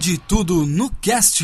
Pode tudo no cast.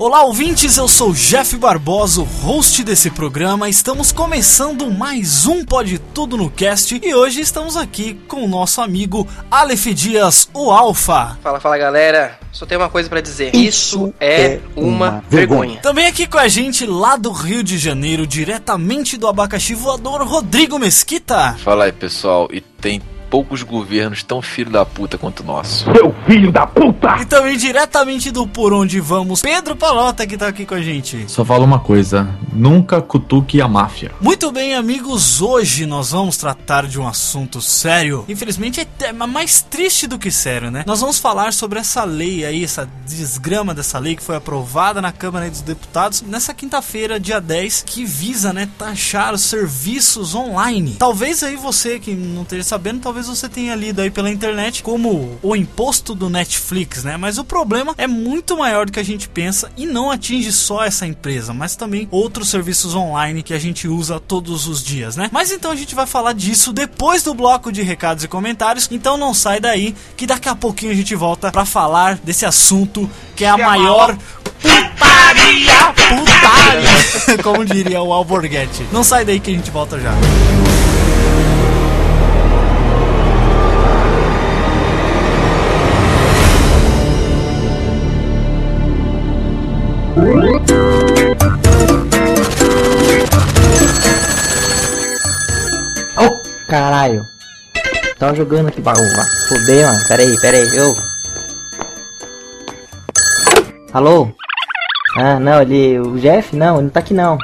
Olá, ouvintes, eu sou Jeff Barbosa, o host desse programa. Estamos começando mais um Pode Tudo no Cast e hoje estamos aqui com o nosso amigo Aleph Dias, o Alfa. Fala, fala galera. Só tenho uma coisa pra dizer. Isso é uma vergonha. Também aqui com a gente lá do Rio de Janeiro, diretamente do abacaxi voador, Rodrigo Mesquita. Fala aí, pessoal. E tem poucos governos tão filho da puta quanto o nosso. Seu filho da puta! E também diretamente do Por Onde Vamos, Pedro Palota, que tá aqui com a gente. Só fala uma coisa: nunca cutuque a máfia. Muito bem, amigos, hoje nós vamos tratar de um assunto sério. Infelizmente é te- mais triste do que sério, né? Nós vamos falar sobre essa lei aí, essa desgrama dessa lei que foi aprovada na Câmara dos Deputados nessa quinta-feira, dia 10, que visa, né, taxar os serviços online. Talvez aí você que não esteja sabendo, talvez você tenha lido aí pela internet como o imposto do Netflix, né? Mas o problema é muito maior do que a gente pensa e não atinge só essa empresa, mas também outros serviços online que a gente usa todos os dias, né? Mas então a gente vai falar disso depois do bloco de recados e comentários. Então não sai daí que daqui a pouquinho a gente volta pra falar desse assunto que é a maior putaria, putaria, como diria o Alborguete. Não sai daí que a gente volta já. Caralho. Tava jogando aqui, bagulho. Fudei, mano. Pera aí, pera aí. Eu. Alô? Ah, não, ele. O Jeff? Não, ele não tá aqui não.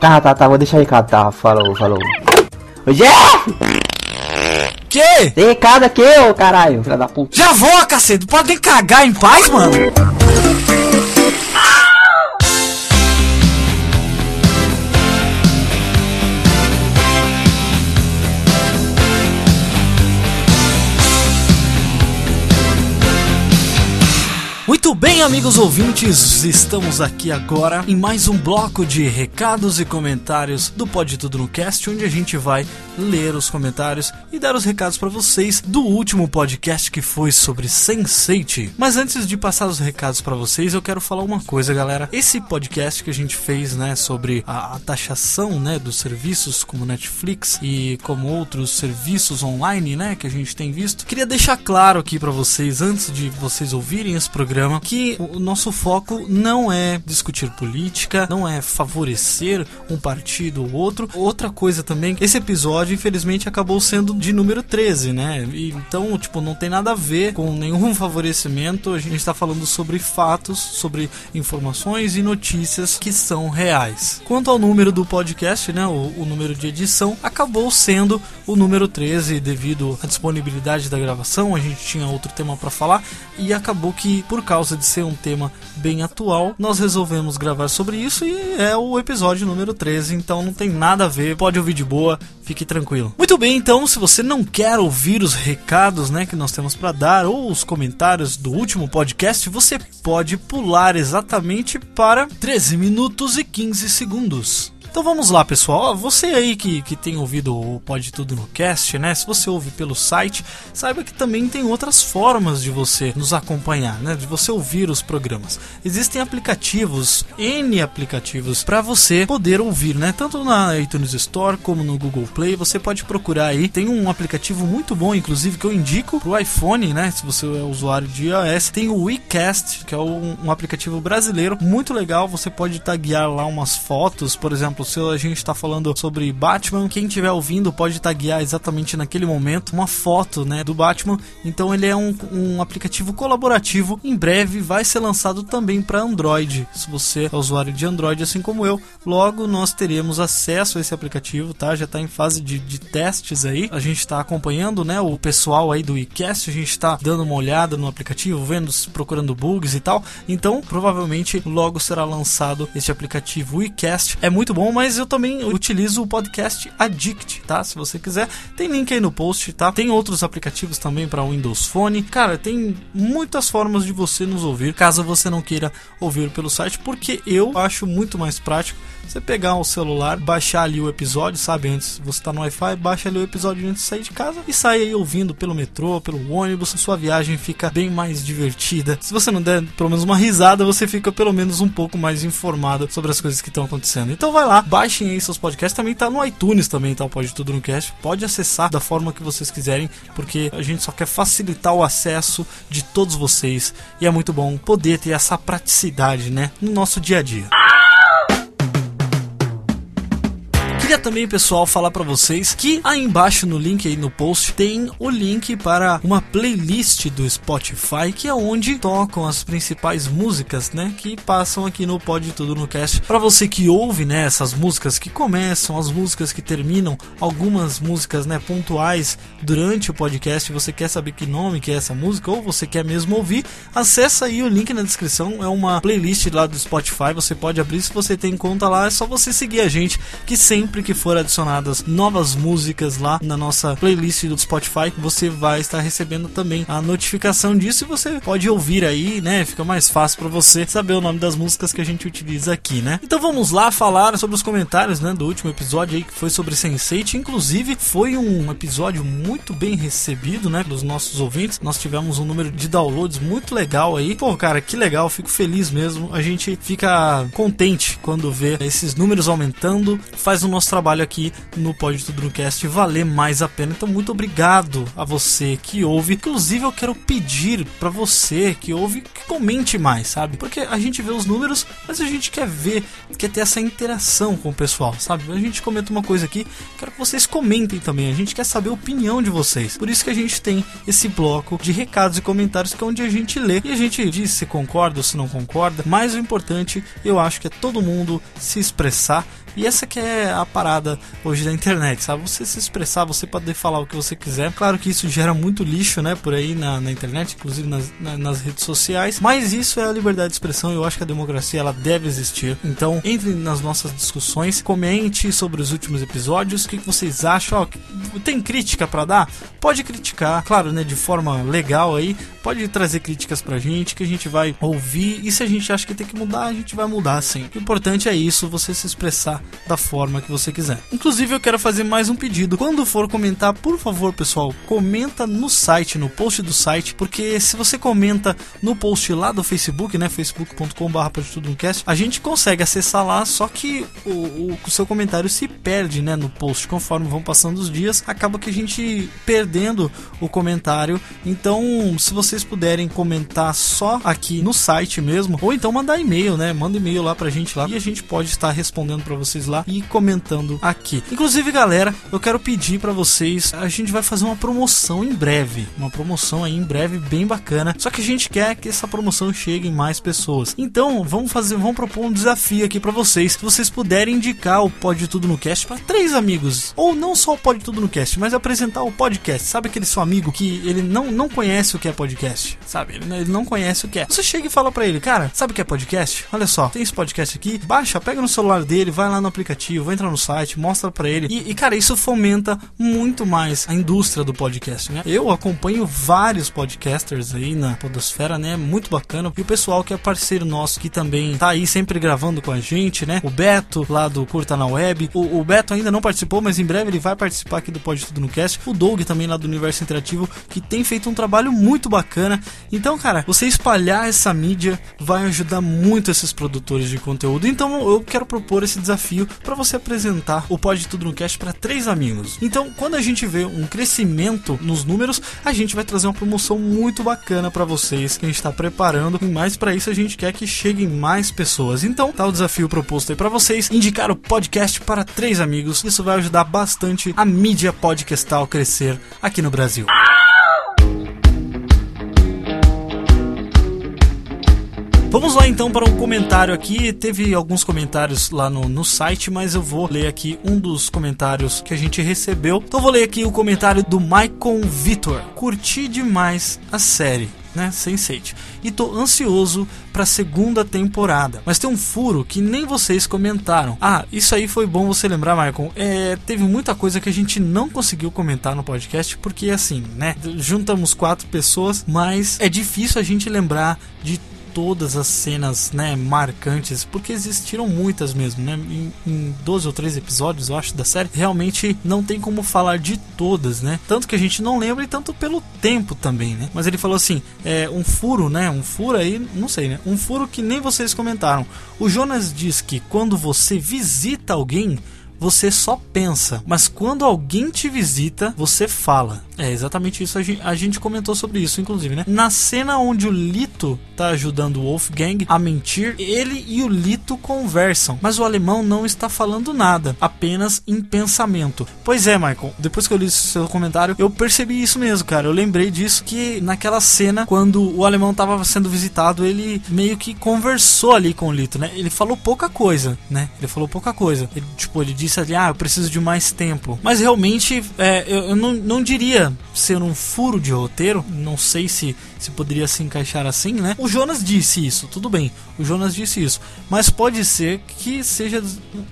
Tá, tá, tá. Vou deixar recado, tá. Falou, falou. Ô, Jeff! Que? Tem recado aqui, ô caralho. Filha da puta. Já vou, cacete. Pode cagar em paz, mano. Muito bem, amigos ouvintes, estamos aqui agora em mais um bloco de recados e comentários do Pode Tudo no Cast, onde a gente vai ler os comentários e dar os recados para vocês do último podcast que foi sobre Sense8. Mas antes de passar os recados para vocês, eu quero falar uma coisa, galera. Esse podcast que a gente fez, né, sobre a, a taxação, né, dos serviços como Netflix e como outros serviços online, né, que a gente tem visto, queria deixar claro aqui para vocês antes de vocês ouvirem esse programa que o nosso foco não é discutir política, não é favorecer um partido ou outro. Outra coisa também, esse episódio infelizmente acabou sendo de número 13, né? E, então, tipo, não tem nada a ver com nenhum favorecimento. A gente está falando sobre fatos, sobre informações e notícias que são reais. Quanto ao número do podcast, né, o, o número de edição acabou sendo o número 13 devido à disponibilidade da gravação. A gente tinha outro tema para falar e acabou que por causa de ser um tema bem atual, nós resolvemos gravar sobre isso e é o episódio número 13, então não tem nada a ver, pode ouvir de boa, fique tranquilo. Muito bem, então, se você não quer ouvir os recados, né, que nós temos para dar ou os comentários do último podcast, você pode pular exatamente para 13 minutos e 15 segundos. Então vamos lá, pessoal. Você aí que, que tem ouvido o Pode Tudo no Cast, né? Se você ouve pelo site, saiba que também tem outras formas de você nos acompanhar, né? De você ouvir os programas. Existem aplicativos, N aplicativos, para você poder ouvir, né? Tanto na iTunes Store como no Google Play. Você pode procurar aí. Tem um aplicativo muito bom, inclusive, que eu indico pro iPhone, né? Se você é usuário de iOS, tem o WeCast, que é um, um aplicativo brasileiro muito legal. Você pode taguear lá umas fotos, por exemplo exemplo, se a gente tá falando sobre Batman, quem estiver ouvindo pode taguear exatamente naquele momento uma foto, né, do Batman. Então ele é um, um aplicativo colaborativo. Em breve vai ser lançado também para Android. Se você é usuário de Android, assim como eu, logo nós teremos acesso a esse aplicativo, tá? Já está em fase de, de, testes aí. A gente está acompanhando, né, o pessoal aí do iCast, a gente está dando uma olhada no aplicativo, vendo, procurando bugs e tal. Então, provavelmente logo será lançado este aplicativo iCast. É muito bom, mas eu também utilizo o podcast Addict, tá? Se você quiser, tem link aí no post, tá? Tem outros aplicativos também para Windows Phone. Cara, tem muitas formas de você nos ouvir, caso você não queira ouvir pelo site, porque eu acho muito mais prático você pegar o celular, baixar ali o episódio, sabe? Antes você tá no Wi-Fi, baixa ali o episódio antes de sair de casa e sai aí ouvindo pelo metrô, pelo ônibus. Sua viagem fica bem mais divertida. Se você não der pelo menos uma risada, você fica pelo menos um pouco mais informado sobre as coisas que estão acontecendo. Então vai lá, baixem aí seus podcasts. Também tá no iTunes também, tá? Pode tudo no cast. Pode acessar da forma que vocês quiserem, porque a gente só quer facilitar o acesso de todos vocês. E é muito bom poder ter essa praticidade, né? No nosso dia a dia. Queria também, pessoal, falar para vocês que aí embaixo no link aí no post tem o link para uma playlist do Spotify, que é onde tocam as principais músicas, né, que passam aqui no Pode Tudo no Cast. Para você que ouve, né, essas músicas que começam, as músicas que terminam, algumas músicas, né, pontuais durante o podcast, você quer saber que nome que é essa música ou você quer mesmo ouvir, acessa aí o link na descrição, é uma playlist lá do Spotify, você pode abrir se você tem conta lá, é só você seguir a gente que sempre sempre que for adicionadas novas músicas lá na nossa playlist do Spotify, você vai estar recebendo também a notificação disso e você pode ouvir aí, né? Fica mais fácil para você saber o nome das músicas que a gente utiliza aqui, né? Então vamos lá falar sobre os comentários, né, do último episódio aí que foi sobre Sense8, inclusive foi um episódio muito bem recebido, né, pelos nossos ouvintes. Nós tivemos um número de downloads muito legal aí. Pô, cara, que legal, fico feliz mesmo. A gente fica contente quando vê esses números aumentando, faz o nosso nosso trabalho aqui no Pode Tudo no Cast valer mais a pena. Então, muito obrigado a você que ouve. Inclusive, eu quero pedir para você que ouve que comente mais, sabe? Porque a gente vê os números, mas a gente quer ver, quer ter essa interação com o pessoal, sabe? A gente comenta uma coisa aqui, quero que vocês comentem também. A gente quer saber a opinião de vocês. Por isso que a gente tem esse bloco de recados e comentários que é onde a gente lê e a gente diz se concorda ou se não concorda. Mas o importante, eu acho que é todo mundo se expressar e essa que é a parada hoje da internet, sabe? Você se expressar, você poder falar o que você quiser. Claro que isso gera muito lixo, né? Por aí na, na internet, inclusive nas, na, nas redes sociais. Mas isso é a liberdade de expressão. Eu acho que a democracia ela deve existir. Então entre nas nossas discussões, comente sobre os últimos episódios. O que, que vocês acham? Tem crítica para dar? Pode criticar, claro, né? De forma legal aí. Pode trazer críticas pra gente que a gente vai ouvir. E se a gente acha que tem que mudar, a gente vai mudar sim. O importante é isso, você se expressar da forma que você quiser. Inclusive, eu quero fazer mais um pedido. Quando for comentar, por favor, pessoal, comenta no site, no post do site, porque se você comenta no post lá do Facebook, né, facebook.com/barra a gente consegue acessar lá, só que o, o, o, seu comentário se perde, né, no post conforme vão passando os dias, acaba que a gente perdendo o comentário. Então, se vocês puderem comentar só aqui no site mesmo, ou então mandar e-mail, né, manda e-mail lá pra gente lá e a gente pode estar respondendo para vocês lá e comentando aqui. Inclusive, galera, eu quero pedir para vocês, a gente vai fazer uma promoção em breve, uma promoção aí em breve bem bacana. Só que a gente quer que essa promoção chegue em mais pessoas. Então, vamos fazer, vamos propor um desafio aqui para vocês. Se vocês puderem indicar o Pode Tudo no Cast para três amigos, ou não só o Pode Tudo no Cast, mas apresentar o podcast. Sabe aquele seu amigo que ele não, não conhece o que é podcast? Sabe? Ele, ele não conhece o que é. Você chega e fala para ele, cara, sabe o que é podcast? Olha só, tem esse podcast aqui, baixa, pega no celular dele, vai lá no aplicativo, entra no site, mostra para ele. E, e, cara, isso fomenta muito mais a indústria do podcast, né? Eu acompanho vários podcasters aí na Podosfera, né? Muito bacana. E o pessoal que é parceiro nosso, que também tá aí sempre gravando com a gente, né? O Beto, lá do Curta na Web. O, o Beto ainda não participou, mas em breve ele vai participar aqui do Pode Tudo no Cast. O Doug também lá do Universo Interativo, que tem feito um trabalho muito bacana. Então, cara, você espalhar essa mídia vai ajudar muito esses produtores de conteúdo. Então, eu quero propor esse desafio desafio para você apresentar o Pode Tudo no Cast para três amigos. Então, quando a gente vê um crescimento nos números, a gente vai trazer uma promoção muito bacana para vocês que a gente está preparando. E mais para isso a gente quer que cheguem mais pessoas. Então, tá o desafio proposto aí para vocês indicar o podcast para três amigos. Isso vai ajudar bastante a mídia podcastal crescer aqui no Brasil. Vamos lá então para um comentário aqui. Teve alguns comentários lá no, no site, mas eu vou ler aqui um dos comentários que a gente recebeu. Então vou ler aqui o comentário do Maicon Vitor. Curti demais a série. Né, Sense8. E tô ansioso pra segunda temporada. Mas tem um furo que nem vocês comentaram. Ah, isso aí foi bom você lembrar, Michael. É, teve muita coisa que a gente não conseguiu comentar no podcast, porque assim, né? Juntamos quatro pessoas, mas é difícil a gente lembrar de todas as cenas, né, marcantes, porque existiram muitas mesmo, né? Em, em 12 ou 13 episódios, eu acho, da série, realmente não tem como falar de todas, né? Tanto que a gente não lembra e tanto pelo tempo também, né? Mas ele falou assim, é um furo, né? Um furo aí, não sei, né? Um furo que nem vocês comentaram. O Jonas diz que quando você visita alguém, você só pensa, mas quando alguém te visita, você fala. É exatamente isso, a gente, comentou sobre isso, inclusive, né? Na cena onde o Lito tá ajudando o Wolfgang a mentir, ele e o Lito conversam, mas o alemão não está falando nada, apenas em pensamento. Pois é, Michael, depois que eu li seu comentário, eu percebi isso mesmo, cara. Eu lembrei disso que naquela cena, quando o alemão tava sendo visitado, ele meio que conversou ali com o Lito, né? Ele falou pouca coisa, né? Ele falou pouca coisa. Ele, tipo, ele disse ali, ah, eu preciso de mais tempo. Mas realmente, é, eu, eu não, não diria ser um furo de roteiro, não sei se, se poderia se encaixar assim, né? O Jonas disse isso, tudo bem, o Jonas disse isso, mas pode ser que seja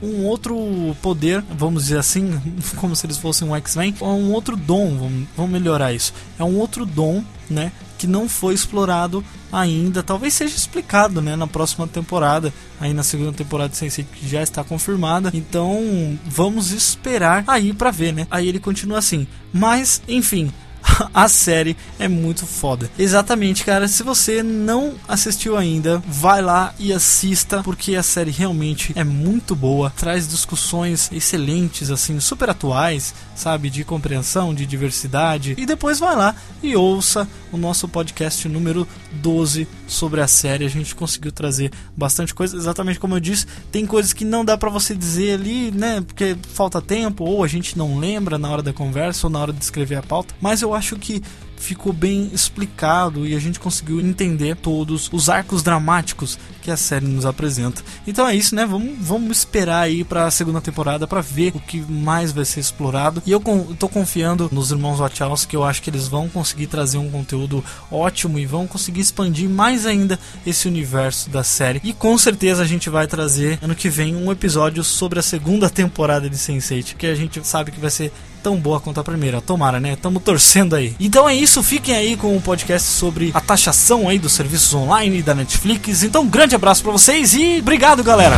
um outro poder, vamos dizer assim, como se eles fossem um X-Men, um outro dom, vamos, vamos melhorar isso. É um outro dom, né? Que não foi explorado ainda. Talvez seja explicado, né, na próxima temporada, aí na segunda temporada de Sense8 que já está confirmada. Então, vamos esperar aí para ver, né? Aí ele continua assim: "Mas, enfim, a série é muito foda. Exatamente, cara. Se você não assistiu ainda, vai lá e assista, porque a série realmente é muito boa. Traz discussões excelentes, assim, super atuais, sabe? De compreensão, de diversidade. E depois vai lá e ouça o nosso podcast número 12 sobre a série. A gente conseguiu trazer bastante coisa, exatamente como eu disse. Tem coisas que não dá para você dizer ali, né? Porque falta tempo, ou a gente não lembra na hora da conversa, ou na hora de escrever a pauta. Mas eu acho que ficou bem explicado e a gente conseguiu entender todos os arcos dramáticos que a série nos apresenta. Então é isso, né? Vamos, vamos esperar aí para a segunda temporada para ver o que mais vai ser explorado. E eu, tô confiando nos irmãos Wachowski que eu acho que eles vão conseguir trazer um conteúdo ótimo e vão conseguir expandir mais ainda esse universo da série. E com certeza a gente vai trazer ano que vem um episódio sobre a segunda temporada de Sense8, que a gente sabe que vai ser tão boa quanto a primeira. Tomara, né? Tamo torcendo aí. Então é isso, fiquem aí com o podcast sobre a taxação aí dos serviços online da Netflix. Então, um grande abraço para vocês e obrigado, galera.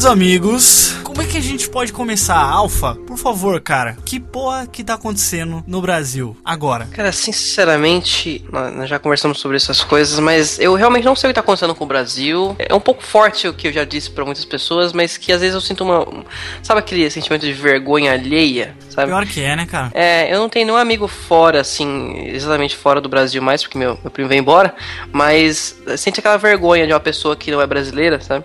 Queridos amigos. Como é que a gente pode começar a Alpha? Por favor, cara. Que porra que tá acontecendo no Brasil agora? Cara, sinceramente, nós já conversamos sobre essas coisas, mas eu realmente não sei o que tá acontecendo com o Brasil. É um pouco forte o que eu já disse pra muitas pessoas, mas que às vezes eu sinto uma. Sabe aquele sentimento de vergonha alheia? Sabe? Pior que é, né, cara? É, eu não tenho nenhum amigo fora, assim, exatamente fora do Brasil mais, porque meu, meu primo veio embora, mas sente aquela vergonha de uma pessoa que não é brasileira, sabe?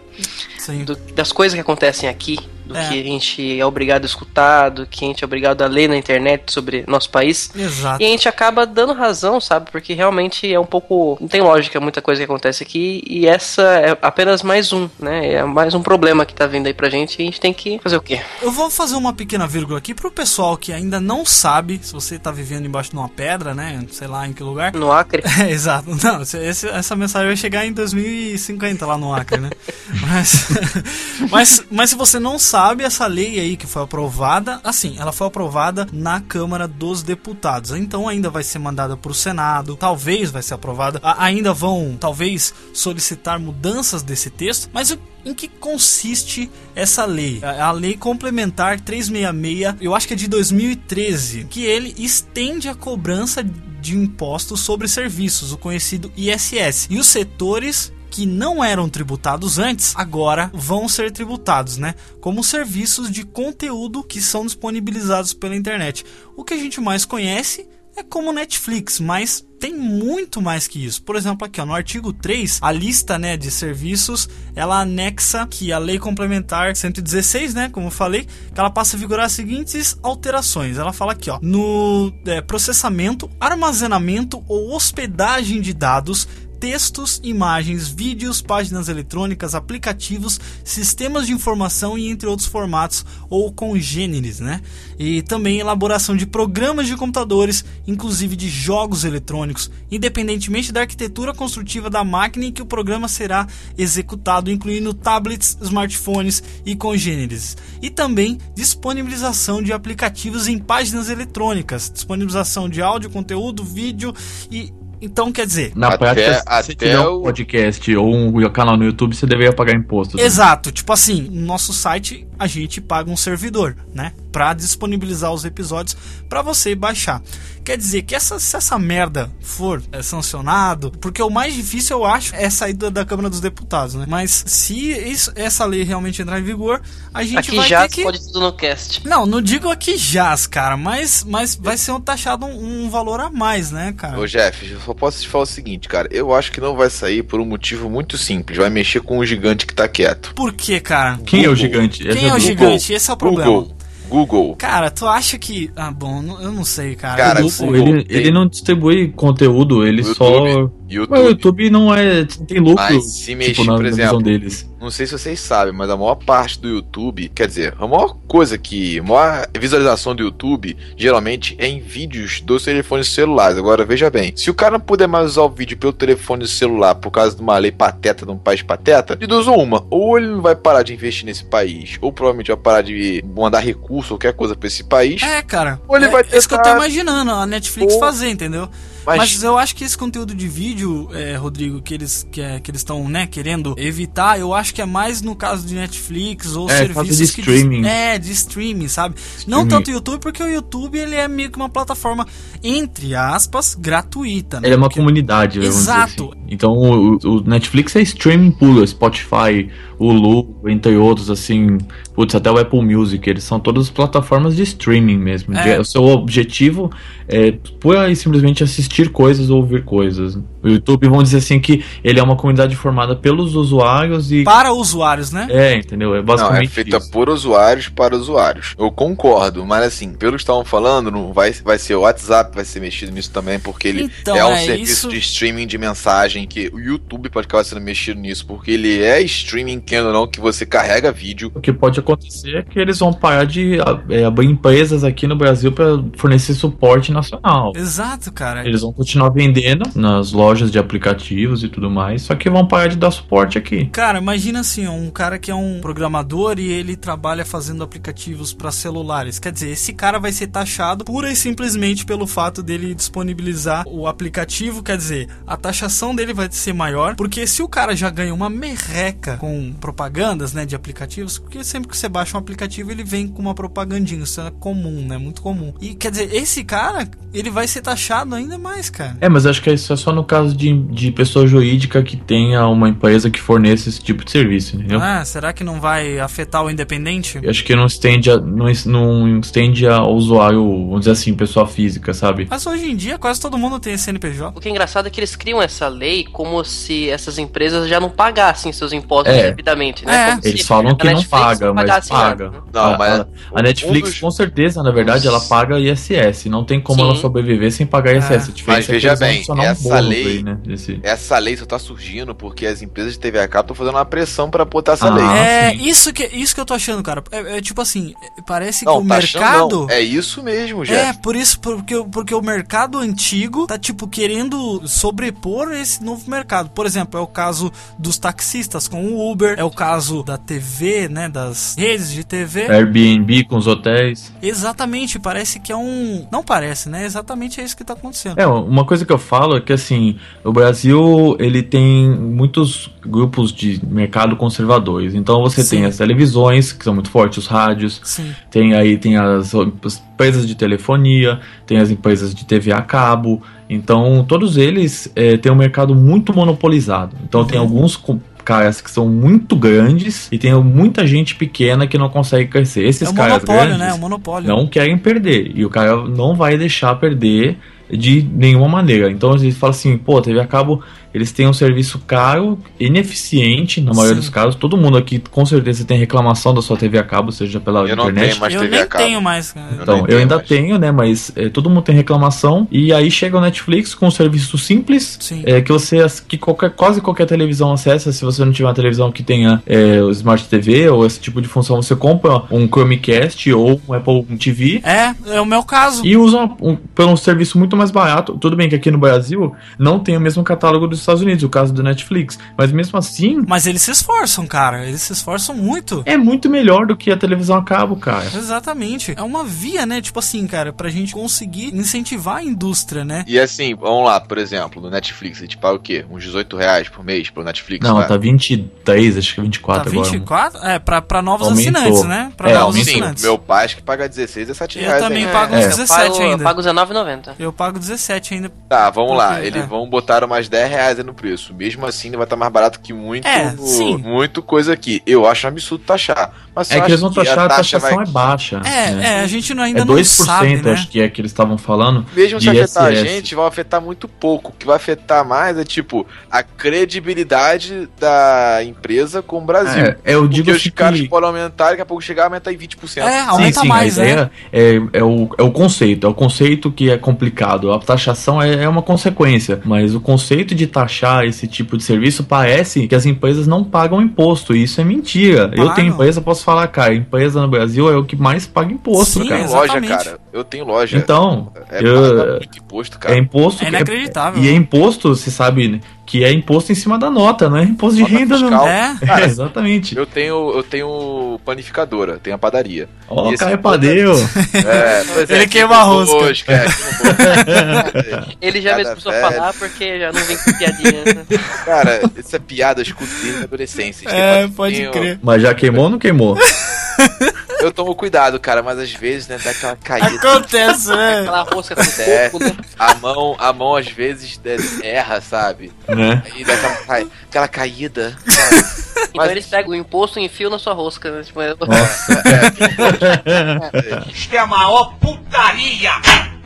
Sim. Do- das coisas que acontecem aqui, do É. que a gente é obrigado a escutar, do que a gente é obrigado a ler na internet sobre nosso país. Exato. E a gente acaba dando razão, sabe? Porque realmente é um pouco. Não tem lógica muita coisa que acontece aqui. E essa é apenas mais um, né? É mais um problema que tá vindo aí pra gente. E a gente tem que fazer o quê? Eu vou fazer uma pequena vírgula aqui pro pessoal que ainda não sabe se você tá vivendo embaixo de uma pedra, né? Sei lá em que lugar. No Acre. É, exato. Não, esse- essa mensagem vai chegar em 2050 lá no Acre, né? mas, mas, mas se você não sabe sabe, essa lei aí que foi aprovada, assim, ela foi aprovada na Câmara dos Deputados. Então ainda vai ser mandada para o Senado, talvez vai ser aprovada. Ainda vão, talvez, solicitar mudanças desse texto, mas em que consiste essa lei? A Lei Complementar 366, eu acho que é de 2013, que ele estende a cobrança de impostos sobre serviços, o conhecido ISS. E os setores que não eram tributados antes, agora vão ser tributados, né? Como serviços de conteúdo que são disponibilizados pela internet. O que a gente mais conhece é como Netflix, mas tem muito mais que isso. Por exemplo, aqui ó, no artigo 3, a lista né, de serviços, ela anexa que a lei complementar 116, né, como eu falei, que ela passa a vigorar as seguintes alterações. Ela fala aqui, ó, no é, processamento, armazenamento ou hospedagem de dados textos, imagens, vídeos, páginas eletrônicas, aplicativos, sistemas de informação e entre outros formatos ou congêneres, né? E também elaboração de programas de computadores, inclusive de jogos eletrônicos, independentemente da arquitetura construtiva da máquina em que o programa será executado, incluindo tablets, smartphones e congêneres. E também disponibilização de aplicativos em páginas eletrônicas, disponibilização de áudio, conteúdo, vídeo e então quer dizer, Na Até- prática, se até tiver um o- podcast ou um canal no YouTube, você deveria pagar imposto. né? Exato, tipo assim, no nosso site a gente paga um servidor, né, Pra disponibilizar os episódios pra você baixar. Quer dizer que essa, se essa merda for é, sancionado, porque o mais difícil eu acho é sair da, da Câmara dos Deputados, né? Mas se isso- essa lei realmente entrar em vigor, a gente Aqui vai já ter que pode tudo no cast. não, não digo aqui jazz, cara, mas, mas vai ser um taxado um, um valor a mais, né, cara? Ô Jeff, eu só posso te falar o seguinte, cara. Eu acho que não vai sair por um motivo muito simples. Vai mexer com o gigante que tá quieto. Por quê, cara? Quem é o Google. gigante? Essa Quem é o gigante? Esse é o problema. Google. Google. Cara, tu acha que. Ah, bom, não- eu não sei, cara. Cara, sei. Google Ele, tem- ele não distribui conteúdo, ele O só. YouTube. Mas o YouTube não é. tem lucro. Mas se mexer, tipo, na, por exemplo, deles. Não sei se vocês sabem, mas a maior parte do YouTube, quer dizer, a maior coisa que, a maior visualização do YouTube, geralmente é em vídeos dos telefones celulares. Agora veja bem, se o cara não puder mais usar o vídeo pelo telefone celular por causa de uma lei pateta de um país pateta, de duas ou uma, ou ele não vai parar de investir nesse país, ou provavelmente vai parar de mandar recurso ou qualquer coisa pra esse país. É, cara. Ou ele é, vai é isso que eu tô imaginando a Netflix Ou- fazer, entendeu? Mas, Mas, eu acho que esse conteúdo de vídeo, é, Rodrigo, que eles que, é, que eles estão, né, querendo evitar, eu acho que é mais no caso de Netflix ou É, serviços de que streaming. é, de streaming, sabe? Não Streaming. tanto o YouTube, porque o YouTube ele é meio que uma plataforma entre aspas gratuita, né? Ele é uma Porque- comunidade, Exato. assim. Então o, o Netflix é streaming puro, Spotify, Hulu, entre outros, assim. Putz, até o Apple Music, eles são todas plataformas de streaming mesmo. É. O seu objetivo é pura e simplesmente assistir coisas ou ouvir coisas. O YouTube, vamos dizer assim, que ele é uma comunidade formada pelos usuários e. para usuários, né? É, entendeu? É não, basicamente é feita isso. por usuários para usuários. Eu concordo, mas assim, pelo que estavam falando, não vai, vai ser o WhatsApp, vai ser mexido nisso também, porque ele Então, é um é serviço isso. de streaming de mensagem que o YouTube pode acabar sendo mexido nisso, porque ele é streaming, querendo ou não, que você carrega vídeo. O que pode acontecer é que eles vão parar de é, abrir empresas aqui no Brasil para fornecer suporte nacional. Exato, cara. Eles vão continuar vendendo nas lojas de aplicativos e tudo mais, só que vão parar de dar suporte aqui. Cara, imagina assim, um cara que é um programador e ele trabalha fazendo aplicativos para celulares. Quer dizer, esse cara vai ser taxado pura e simplesmente pelo fato dele disponibilizar o aplicativo. Quer dizer, a taxação dele vai ser maior, porque se o cara já ganha uma merreca com propagandas, né, de aplicativos, porque sempre que você baixa um aplicativo ele vem com uma propagandinha, isso é comum, né, muito comum. E quer dizer, esse cara, ele vai ser taxado ainda mais, cara. É, mas acho que isso é só no caso de, de pessoa jurídica que tenha uma empresa que forneça esse tipo de serviço, entendeu? Ah, será que não vai afetar o independente? Eu acho que não estende, a, não, não estende ao usuário, vamos dizer assim, pessoa física, sabe? Mas hoje em dia quase todo mundo tem CNPJ. O que é engraçado é que eles criam essa lei como se essas empresas já não pagassem seus impostos É. devidamente, É. né? Se Eles falam que não Netflix paga, mas pagasse paga. nada, né? Não, a, mas a, a Netflix, dos- com certeza, na verdade, ela paga ISS. Não tem como Sim. ela sobreviver sem pagar ISS. Mas é que veja bem, adicionar um essa bônus lei, né? Desse... essa lei só tá surgindo porque as empresas de TV a cabo estão fazendo uma pressão pra botar essa Ah, lei. é, sim. isso que, isso que eu tô achando, cara. É, é tipo assim, é, parece Não, que o tá achando mercado. não. É isso mesmo, É, Jeff. por isso, porque, porque o mercado antigo tá, tipo, querendo sobrepor esse novo mercado. Por exemplo, é o caso dos taxistas com o Uber, é o caso da TV, né, das redes de TV. Airbnb com os hotéis. Exatamente, parece que é um... Não parece, né? Exatamente é isso que tá acontecendo. É, uma coisa que eu falo é que assim, o Brasil ele tem muitos grupos de mercado conservadores. Então você Sim. tem as televisões, que são muito fortes, os rádios, Sim. tem aí tem as, as empresas de telefonia, tem as empresas de TV a cabo. Então todos eles eh, têm um mercado muito monopolizado. Então tem Uhum. alguns caras que são muito grandes e tem muita gente pequena que não consegue crescer. Esses É um caras grandes, né? É um monopólio. não querem perder. E o cara não vai deixar perder de nenhuma maneira. Então a gente fala assim, pô, TV a cabo, eles têm um serviço caro, ineficiente, na maioria Sim. dos casos. Todo mundo aqui com certeza tem reclamação da sua TV a cabo, seja pela Eu não internet. tenho mais eu TV nem a cabo. tenho mais, cara. Eu Então, eu tenho ainda mais. tenho, né? Mas é, todo mundo tem reclamação. E aí chega o Netflix com um serviço simples. Sim. É, que você que qualquer, quase qualquer televisão acessa. Se você não tiver uma televisão que tenha é, o Smart TV ou esse tipo de função, você compra um Chromecast ou um Apple TV. É, é o meu caso. E usa um, por um serviço muito mais barato. Tudo bem que aqui no Brasil não tem o mesmo catálogo dos Estados Unidos, o caso do Netflix. Mas mesmo assim, Mas eles se esforçam, cara. Eles se esforçam muito. é muito melhor do que a televisão a cabo, cara. Exatamente. É uma via, né? Tipo assim, cara, pra gente conseguir incentivar a indústria, né? E assim, vamos lá, por exemplo, no Netflix, a gente paga o quê? Uns 18 reais por mês pro Netflix? Não, vai? tá 23, acho que é 24 Tá agora. 24? É, pra, pra novos Aumentou. assinantes, né? Pra É, novos aumentou. Sim, assinantes. meu pai acho que paga 16, 17 Eu reais. também ainda. pago É. uns Eu 17 pago, ainda. eu pago R$19,90. Eu pago 17 ainda. Tá, vamos lá. Eles é. vão botar mais 10 reais aí no preço. Mesmo assim, vai estar mais barato que muito, É, sim. muito coisa aqui. Eu acho um absurdo taxar. Mas É que eles vão taxar, a taxa taxação vai- é baixa. É, né? é, a gente não- ainda É não 2%, sabe, né? acho que é que eles estavam falando. Mesmo se afetar a ISS. gente, vai afetar muito pouco. O que vai afetar mais é, tipo, a credibilidade da empresa com o Brasil. É, eu digo Porque os assim caras que- podem aumentar, daqui a pouco chegar, aumentar em 20%. É, aumenta sim, sim, mais, a né? é, é, o, é o conceito, é o conceito que é complicado. A taxação é, é uma consequência, mas o conceito de taxar esse tipo de serviço parece que as empresas não pagam imposto, e isso é mentira. Eu Pagam. tenho empresa, posso falar, cara, empresa no Brasil é o que mais paga imposto, Sim, cara. Tem loja, exatamente. cara. Eu tenho loja. Então, é eu- imposto, cara. é imposto. É que inacreditável. E é imposto, você sabe, né, que é imposto em cima da nota, não é imposto de Nota renda, fiscal. não. É. É, exatamente. Eu tenho, eu tenho panificadora, tenho a padaria. Ó, E o cara é padeiro. É, pois Ele é, queima a rosca. é, rosca. Ele já Cada mesmo precisou velho. falar porque já não vem com piadinha. né? Cara, essa piada eu escuto desde a adolescência. É, pode crer. Mas já queimou ou não queimou? Eu, eu tomo cuidado, cara, mas às vezes, né, dá aquela caída. Acontece, né? Aquela rosca com É, né? a mão, a mão às vezes erra, sabe? né? Aí dá aquela, cai- aquela caída. sabe? Então Mas- eles pegam o imposto e enfiam na sua rosca. Né? Tipo, é- Isto é a maior putaria!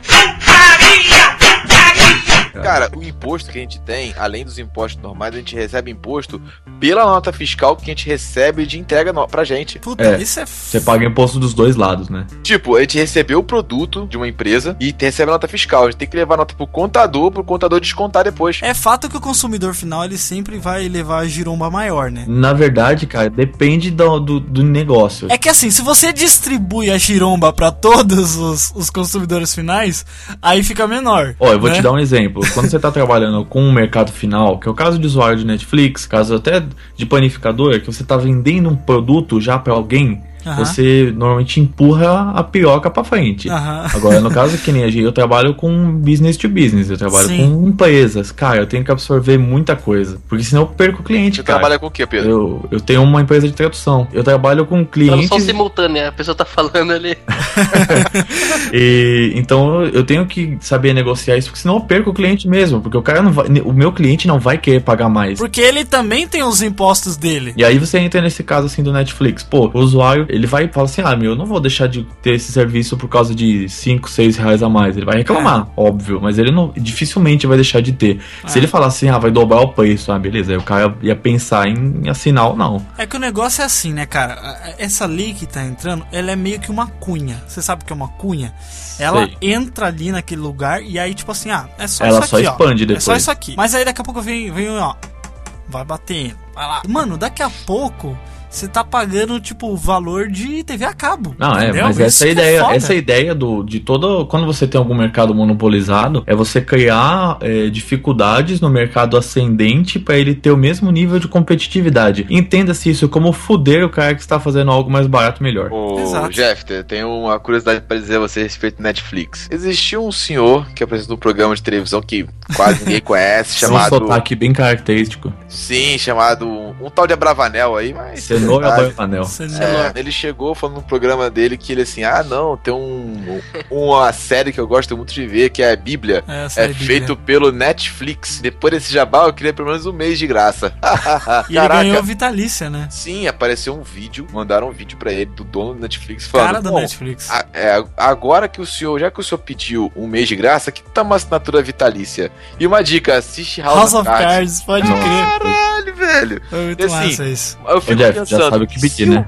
Putaria! Putaria! Cara, o imposto que a gente tem, além dos impostos normais, a gente recebe imposto pela nota fiscal que a gente recebe de entrega no, pra gente. Puta, É. isso é. Você paga imposto dos dois lados, né? Tipo, a gente recebeu o produto de uma empresa e recebe a nota fiscal. A gente tem que levar a nota pro contador, pro contador descontar depois. É fato que o consumidor final ele sempre vai levar a giromba maior, né? Na verdade, cara, depende do, do, do negócio. É que assim, se você distribui a giromba pra todos os, os consumidores finais, aí fica menor. Ó, eu vou né? te dar um exemplo. Quando você tá trabalhando com o mercado final, que é o caso de usuário de Netflix, caso até de panificador, que você tá vendendo um produto já pra alguém, Aham. você normalmente empurra a piroca pra frente. Aham. Agora, no caso que nem a gente, eu trabalho com business to business, eu trabalho Sim. com empresas. Cara, eu tenho que absorver muita coisa, porque senão eu perco o cliente, Você cara. trabalha com o quê, Pedro? Eu, eu tenho uma empresa de tradução. Eu trabalho com Tradução clientes. simultânea, a pessoa tá falando ali. E, então eu tenho que saber negociar isso, porque senão eu perco o cliente mesmo. Porque o cara não vai. O meu cliente não vai querer pagar mais. Porque ele também tem os impostos dele. E aí você entra nesse caso assim do Netflix. Pô, o usuário ele vai falar assim: ah, meu, eu não vou deixar de ter esse serviço por causa de 5, 6 reais a mais. Ele vai reclamar, óbvio, mas ele não dificilmente vai deixar de ter. Se É. ele falar assim, ah, vai dobrar o preço, ah, beleza, aí o cara ia pensar em assinar ou não. É que o negócio é assim, né, cara? Essa lei que tá entrando, ela é meio que uma cunha. Você sabe o que é uma cunha? Ela Sei. entra ali naquele lugar e aí, tipo assim, ah, é só Ela isso só aqui, ó. expande É só depois. isso aqui. Mas aí daqui a pouco vem, vem ó. Vai batendo. Vai lá. Mano, daqui a pouco você tá pagando, tipo, o valor de TV a cabo. Não, é, entendeu? mas Isso essa é é ideia, foda. essa é ideia do, de todo. Quando você tem algum mercado monopolizado, é você criar é, dificuldades no mercado ascendente para ele ter o mesmo nível de competitividade. Entenda-se isso como fuder o cara que está fazendo algo mais barato melhor. Ô, Exato. Jeff, eu tenho uma curiosidade pra dizer a você a respeito do Netflix. Existia um senhor que apresentou um programa de televisão que quase ninguém conhece, Tem um chamado. sotaque bem característico. Sim, chamado. Um tal de Abravanel aí, mas. Anel. É, ele chegou falando no programa dele que ele assim, ah não, tem um, uma série que eu gosto muito de ver, que é a Bíblia. É, É é Bíblia. feito pelo Netflix. Depois desse jabá, eu queria pelo menos um mês de graça. E ele ganhou vitalícia, né? Sim, apareceu um vídeo, mandaram um vídeo pra ele do dono do Netflix falando. Cara da "Bom, Netflix. a- é, agora que o senhor, já que o senhor pediu um mês de graça, que tá uma assinatura vitalícia. E uma dica, assiste House, House of Cards, pode crer. Caralho, velho. Foi muito E assim, massa isso. Eu Ô fico Jeff, já pensando, sabe o que se pedir, né?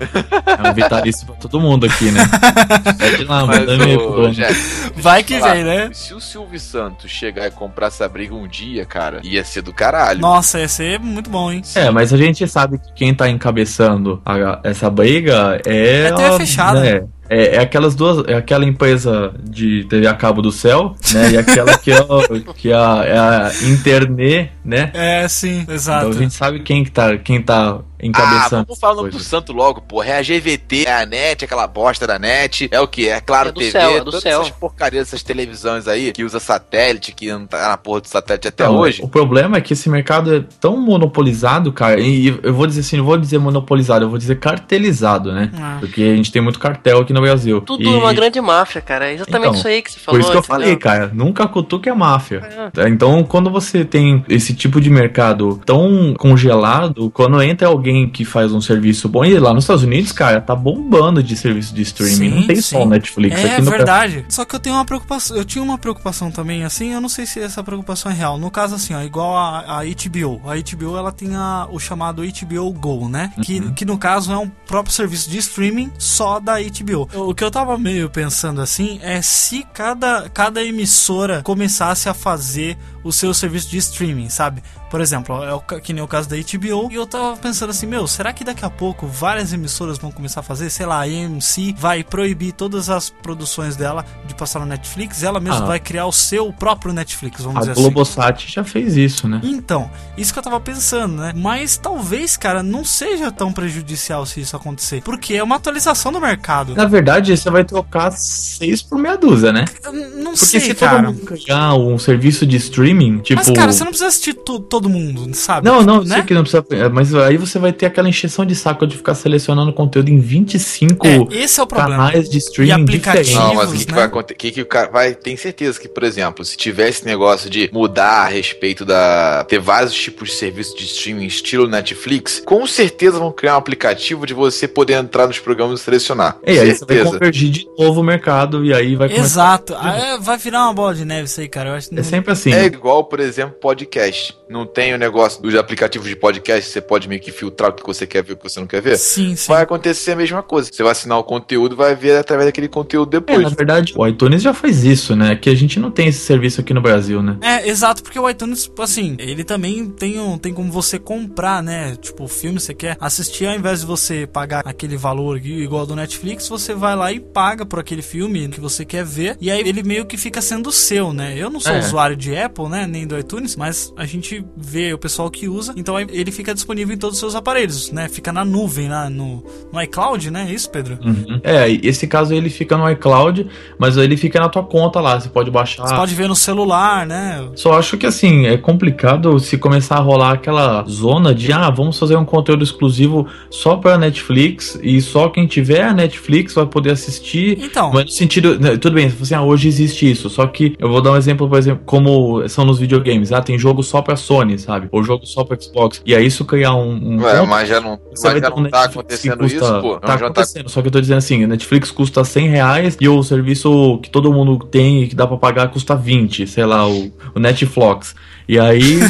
É um vitalício pra todo mundo aqui, né? Pede lá, Mas, manda dono. Jeff, Vai que falar, vem, né? Se o Silvio Santos chegar e comprar essa briga um dia, cara, ia ser do caralho. Nossa, ia ser muito bom, hein? É, mas a gente sabe que quem tá encabeçando a- essa briga é. É TV a- fechada. né, É, é aquelas duas. É aquela empresa de TV a cabo do céu, né? E aquela que é, o- que é a, é a internet, né? É, sim, exato. Então a gente sabe quem que tá, quem tá Ah, encabeçando. vamos falar o nome do santo logo, porra. É a GVT, é a NET, aquela bosta da NET. É o que? É Claro É do TV, céu, é do todas céu. essas porcarias dessas televisões aí, que usa satélite, que não tá na porra do satélite até Então, hoje. O problema é que esse mercado é tão monopolizado, cara, e eu vou dizer assim, não vou dizer monopolizado, eu vou dizer cartelizado, né? Ah. Porque a gente tem muito cartel aqui no Brasil. Tudo E- uma grande máfia, cara. É exatamente Então, isso aí que você falou. Por isso que eu entendeu? falei, cara, nunca cutuque a máfia. É. Então, quando você tem esse tipo de mercado tão congelado, quando entra alguém que faz um serviço bom, e lá nos Estados Unidos, cara, tá bombando de serviço de streaming. Sim, não tem sim. só Netflix É aqui no verdade. Só que eu tenho uma preocupação. Eu tinha uma preocupação também, assim, eu não sei se essa preocupação é real. No caso, assim, ó, igual a, a HBO. A HBO ela tem a- o chamado HBO Go, né? Que, Uhum. que no caso é um próprio serviço de streaming só da HBO. O que eu tava meio pensando assim é se cada, cada emissora começasse a fazer o seu serviço de streaming, sabe? Por exemplo, é o, que nem o caso da HBO. E eu tava pensando assim, meu, será que daqui a pouco várias emissoras vão começar a fazer? Sei lá, a AMC vai proibir todas as produções dela de passar no Netflix. Ela mesma Ah. vai criar o seu próprio Netflix, vamos A dizer assim. Globosat já fez isso, né? Então, isso que eu tava pensando, né? Mas talvez, cara, não seja tão prejudicial se isso acontecer. Porque é uma atualização do mercado. Na verdade, você vai trocar seis por meia dúzia, né? Eu Não Porque sei, se cara. todo mundo ganhar um serviço de streaming, tipo. Mas, cara, você não precisa assistir to- todo mundo, sabe? Não, não, né? sei que não precisa. é, Mas aí você vai ter aquela encheção de saco de ficar selecionando conteúdo em 25 É, esse é o problema. canais de E streaming aplicativos, diferentes. Não, mas o que, que né? vai acontecer? Que, que o cara vai. Tem certeza que, por exemplo, se tivesse esse negócio de mudar a respeito da. ter vários tipos de serviços de streaming estilo Netflix, com certeza vão criar um aplicativo de você poder entrar nos programas e selecionar. E aí você vai certeza. convergir de novo o mercado e aí vai começar. Exato. Ah, é, vai virar uma bola de neve isso aí, cara. Eu acho que É sempre assim. É igual, por exemplo, podcast. Não tem o negócio dos aplicativos de podcast, você pode meio que filtrar o que você quer ver e o que você não quer ver? Sim, sim. Vai acontecer a mesma coisa. Você vai assinar o conteúdo, vai ver através daquele conteúdo É, depois. na verdade, o iTunes já faz isso, né? Que a gente não tem esse serviço aqui no Brasil, né? É, exato, porque o iTunes, assim, ele também tem, um, tem como você comprar, né? Tipo, o filme você quer assistir, ao invés de você pagar aquele valor igual do Netflix, você vai lá e paga por aquele filme que você quer ver, e aí ele meio que fica sendo seu, né? Eu não sou É. usuário de Apple, né? Nem do iTunes, mas a gente vê o pessoal que usa, então ele fica disponível em todos os seus aparelhos, né? Fica na nuvem, lá no, no iCloud, né? É isso, Pedro? Uhum. É, esse caso ele fica no iCloud, mas ele fica na tua conta lá. Você pode baixar. Você pode ver no celular, né? Só acho que assim, é complicado se começar a rolar aquela zona de ah, vamos fazer um conteúdo exclusivo só pra Netflix e só quem tiver a Netflix vai poder assistir. Então. Mas no sentido, né, tudo bem, assim, ah, hoje existe isso, só que eu vou dar um exemplo, por exemplo, como são nos videogames, ah, tem jogo só pra Sony. Sony, sabe? Ou jogo só pro Xbox. E aí isso criar um. um Ué, ponto- mas já não, você mas vai já ter um não tá Netflix acontecendo custa- isso, pô. Tá tá acontecendo, só que eu tô dizendo assim, Netflix custa 100 reais e o serviço que todo mundo tem e que dá pra pagar custa 20, sei lá, o, o Netflix. E aí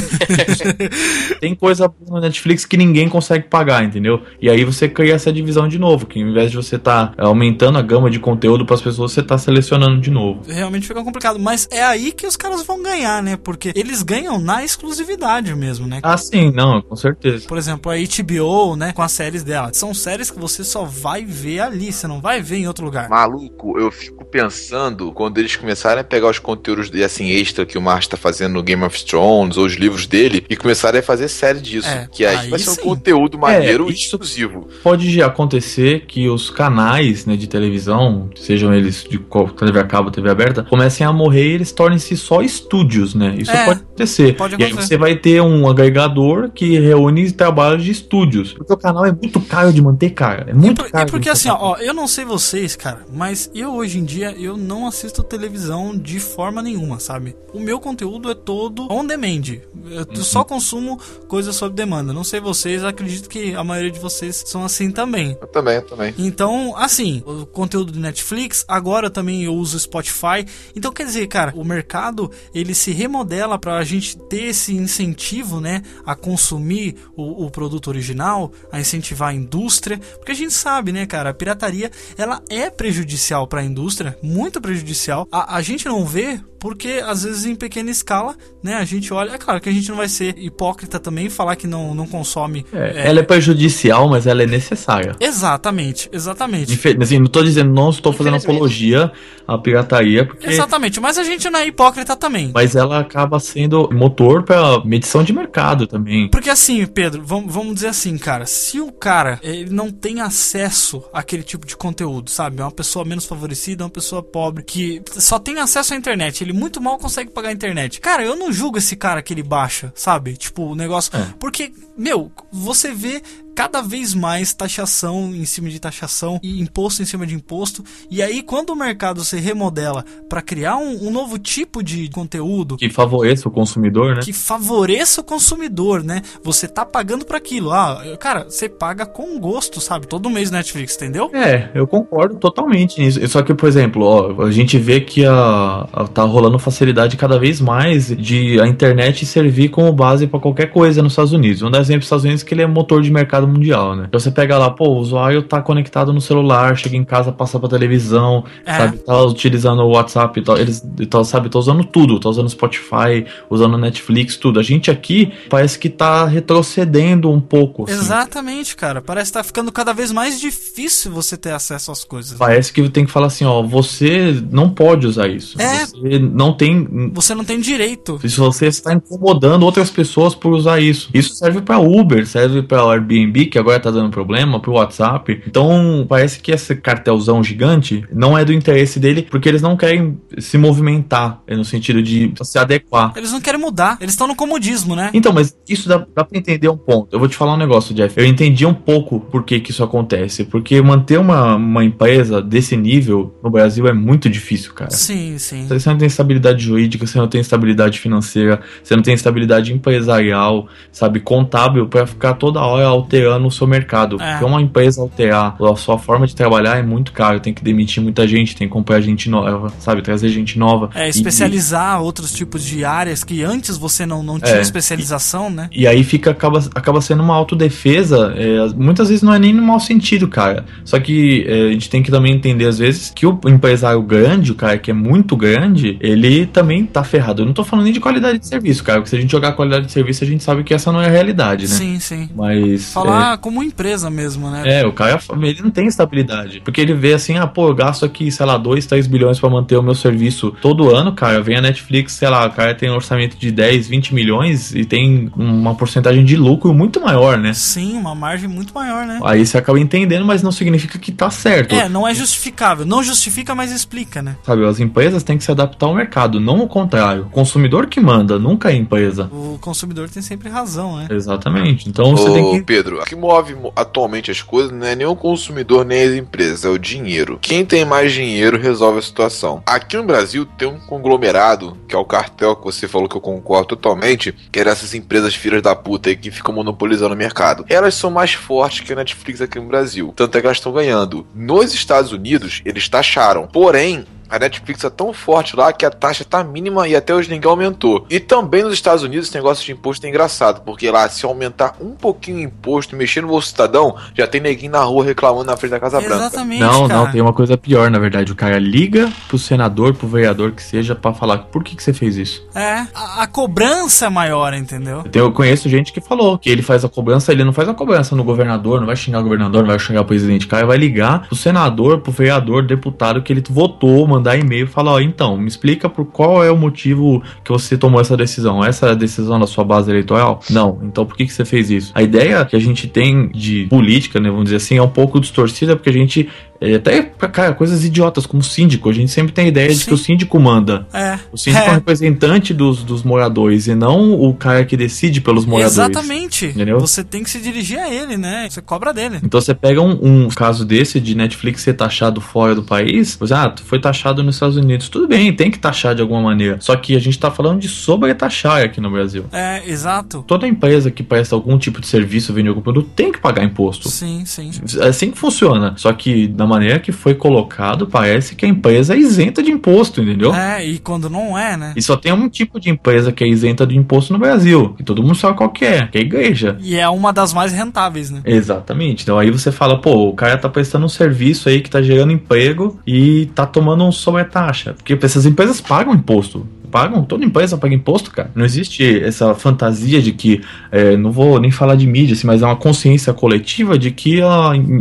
tem coisa no Netflix que ninguém consegue pagar, entendeu? E aí você cria essa divisão de novo, que ao invés de você tá aumentando a gama de conteúdo pras pessoas, você tá selecionando de novo. Realmente fica complicado. Mas é aí que os caras vão ganhar, né? Porque eles ganham na exclusividade mesmo, né? Ah, sim, não, com certeza. Por exemplo, a HBO, né, com as séries dela. São séries que você só vai ver ali, você não vai ver em outro lugar. Maluco, eu fico pensando quando eles começarem a pegar os conteúdos de, assim extra que o Martin tá fazendo no Game of Thrones ou os livros dele e começarem a fazer série disso. É, que aí, aí vai ser um sim. conteúdo maneiro e isso- exclusivo. Pode acontecer que os canais né, de televisão, sejam eles de qual- TV a cabo, TV aberta, comecem a morrer e eles tornem-se só estúdios, né? Isso É, pode acontecer. pode E aí acontecer. você vai ter um agregador que reúne trabalhos de estúdios. Porque o canal é muito caro de manter, cara. É E, muito por- caro. e porque de assim, ó, ó, eu não sei vocês, cara, mas eu hoje em dia eu não assisto televisão de forma nenhuma, sabe? O meu conteúdo é todo on demand. Eu Uhum. só consumo coisas sob demanda. Não sei vocês, acredito que a maioria de vocês são assim também. Eu também, eu também. Então, assim, o conteúdo do Netflix, agora também eu uso Spotify. Então, quer dizer, cara, o mercado ele se remodela pra gente ter esse incentivo, né, a consumir o, o produto original, a incentivar a indústria, porque a gente sabe, né, cara, a pirataria ela é prejudicial pra indústria, muito prejudicial. A, a gente não vê porque às vezes em pequena escala, né, a gente olha, é claro que a gente não vai ser hipócrita também falar que não, não consome É, Ela é prejudicial, mas ela é necessária. Exatamente, exatamente. Infe- Assim, não tô dizendo, não estou fazendo apologia à pirataria, porque. Exatamente, mas a gente não é hipócrita também. Mas ela acaba sendo motor para medição de mercado também. Porque assim, Pedro, vamos, vamos dizer assim, cara, se o cara ele não tem acesso àquele tipo de conteúdo, sabe? É uma pessoa menos favorecida, é uma pessoa pobre, que só tem acesso à internet, ele muito mal consegue pagar a internet. Cara, eu não julgo esse cara que ele baixa, sabe? Tipo, o negócio. É. Porque, meu, você vê cada vez mais taxação em cima de taxação e imposto em cima de imposto. E aí, quando o mercado se remodela pra criar um, um novo tipo de conteúdo Que favoreça o consumidor, né? que favoreça o consumidor, né? Você tá pagando pra aquilo. Ah, cara, você paga com gosto, sabe? Todo mês Netflix, entendeu? É, eu concordo totalmente nisso. Só que, por exemplo, ó, a gente vê que a, a- tá rolando facilidade cada vez mais de a internet servir como base pra qualquer coisa nos Estados Unidos. Dar exemplo dos Estados Unidos que ele é motor de mercado mundial, né? Então você pega lá, pô, o usuário tá conectado no celular, chega em casa, passa pra televisão, É. sabe? Tá utilizando o WhatsApp e tal. Eles, tá, sabe, tá usando tudo. Tá usando Spotify, usando Netflix, tudo. A gente aqui parece que tá retrocedendo um pouco. assim. Exatamente, cara. Parece que tá ficando cada vez mais difícil você ter acesso às coisas. Parece que tem que falar assim, ó, você não pode usar isso. É. Você não tem. Você não tem direito. Se você está incomodando outras pessoas por usar isso. Isso serve pra Uber, serve pra Airbnb, que agora tá dando problema, pro WhatsApp. Então, parece que esse cartelzão gigante não é do interesse dele, porque eles não querem se movimentar, é no sentido de se adequar. Eles não querem mudar. Eles estão no comodismo, né? Então, mas isso dá, dá pra entender um ponto. Eu vou te falar um negócio, Jeff. Eu entendi um pouco por que, que isso acontece. Porque manter uma, uma empresa desse nível no Brasil é muito difícil, cara. Sim, sim. Você não tem estabilidade jurídica, você não tem estabilidade financeira, você não tem estabilidade empresarial, sabe, contábil, pra ficar toda hora alterando o seu mercado. É. Porque uma empresa alterar a sua forma de trabalhar é muito caro, tem que demitir muita gente, tem que comprar gente nova, sabe, trazer gente nova. É, E- especializar outros tipos de áreas que antes você não, não tinha É. especialização, né? E aí fica, acaba, acaba sendo uma autodefesa, é, muitas vezes não é nem no mau sentido, cara. Só que é, a gente tem que também entender, às vezes, que o empresário grande, o cara que é muito grande, ele também tá ferrado. Eu não tô falando nem de qualidade de serviço, cara, porque se a gente jogar qualidade de serviço, a gente sabe que essa não é a realidade, né? Sim, sim. Mas. Falar como empresa mesmo, né? É, é, o cara ele não tem estabilidade. Porque ele vê assim, ah, pô, eu gasto aqui, sei lá, 2, 3 bilhões pra manter o meu serviço todo ano, cara. Vem a Netflix, sei lá, o cara tem um orçamento de 10, 20 milhões e tem uma porcentagem de lucro muito maior, né? Sim, uma margem muito maior, né? Aí você acaba entendendo, mas não significa que tá certo. É, não é justificável. Não justifica, mas explica, né? Sabe, as empresas têm que se adaptar ao mercado, não o contrário. O consumidor que manda, nunca a empresa. O consumidor tem sempre razão, né? Exatamente. Então você tem Ô, que. Pedro, o que move mo- atualmente as coisas não é nem o consumidor nem as empresas, é o dinheiro. Quem tem mais dinheiro resolve a situação. Aqui no Brasil tem um conglomerado, que é o cartel que você falou que eu concordo totalmente, que é dessas empresas filhas da puta aí que ficam monopolizando o mercado. Elas são mais fortes que a Netflix aqui no Brasil. Tanto é que elas estão ganhando. Nos Estados Unidos, eles taxaram. Porém, a Netflix é tão forte lá que a taxa tá mínima e até hoje ninguém aumentou. E também nos Estados Unidos esse negócio de imposto é engraçado, porque lá se aumentar um pouquinho o imposto, mexer no bolso cidadão, já tem neguinho na rua reclamando na frente da Casa Branca. Exatamente, Não, cara. não, tem uma coisa pior, na verdade. O cara liga pro senador, pro vereador que seja, pra falar por que, que você fez isso. É, a, a cobrança é maior, entendeu? Então, eu conheço gente que falou que ele faz a cobrança, ele não faz a cobrança no governador, não vai xingar o governador, não vai xingar o presidente. O cara vai ligar pro senador, pro vereador, deputado que ele votou, mandar e-mail e falar, ó, então, me explica por qual é o motivo que você tomou essa decisão. Essa é a decisão da sua base eleitoral? Não. Então por que, que você fez isso? A ideia que a gente tem de política, né, vamos dizer assim, é um pouco distorcida porque a gente até pra cara, coisas idiotas como síndico, a gente sempre tem a ideia de Sim. que o síndico manda. É. O síndico é, um É. representante dos, dos moradores e não o cara que decide pelos moradores. Exatamente. Entendeu? Você tem que se dirigir a ele, né? Você cobra dele. Então você pega um, um caso desse de Netflix ser taxado fora do país, você, ah, foi taxado nos Estados Unidos. Tudo bem, tem que taxar de alguma maneira. Só que a gente tá falando de sobretaxar aqui no Brasil. É, exato. Toda empresa que presta algum tipo de serviço, vende algum produto, tem que pagar imposto. Sim, sim. É assim que funciona. Só que da maneira que foi colocado, parece que a empresa é isenta de imposto, entendeu? É, e quando não é, né? E só tem um tipo de empresa que é isenta de imposto no Brasil. E todo mundo sabe qual que é, que é a igreja. E é uma das mais rentáveis, né? Exatamente. Então aí você fala, pô, o cara tá prestando um serviço aí que tá gerando emprego e tá tomando um sobretaxa. Porque essas empresas pagam imposto. Pagam, toda empresa paga imposto, cara. Não existe essa fantasia de que, é, não vou nem falar de mídia, assim, mas é uma consciência coletiva de que,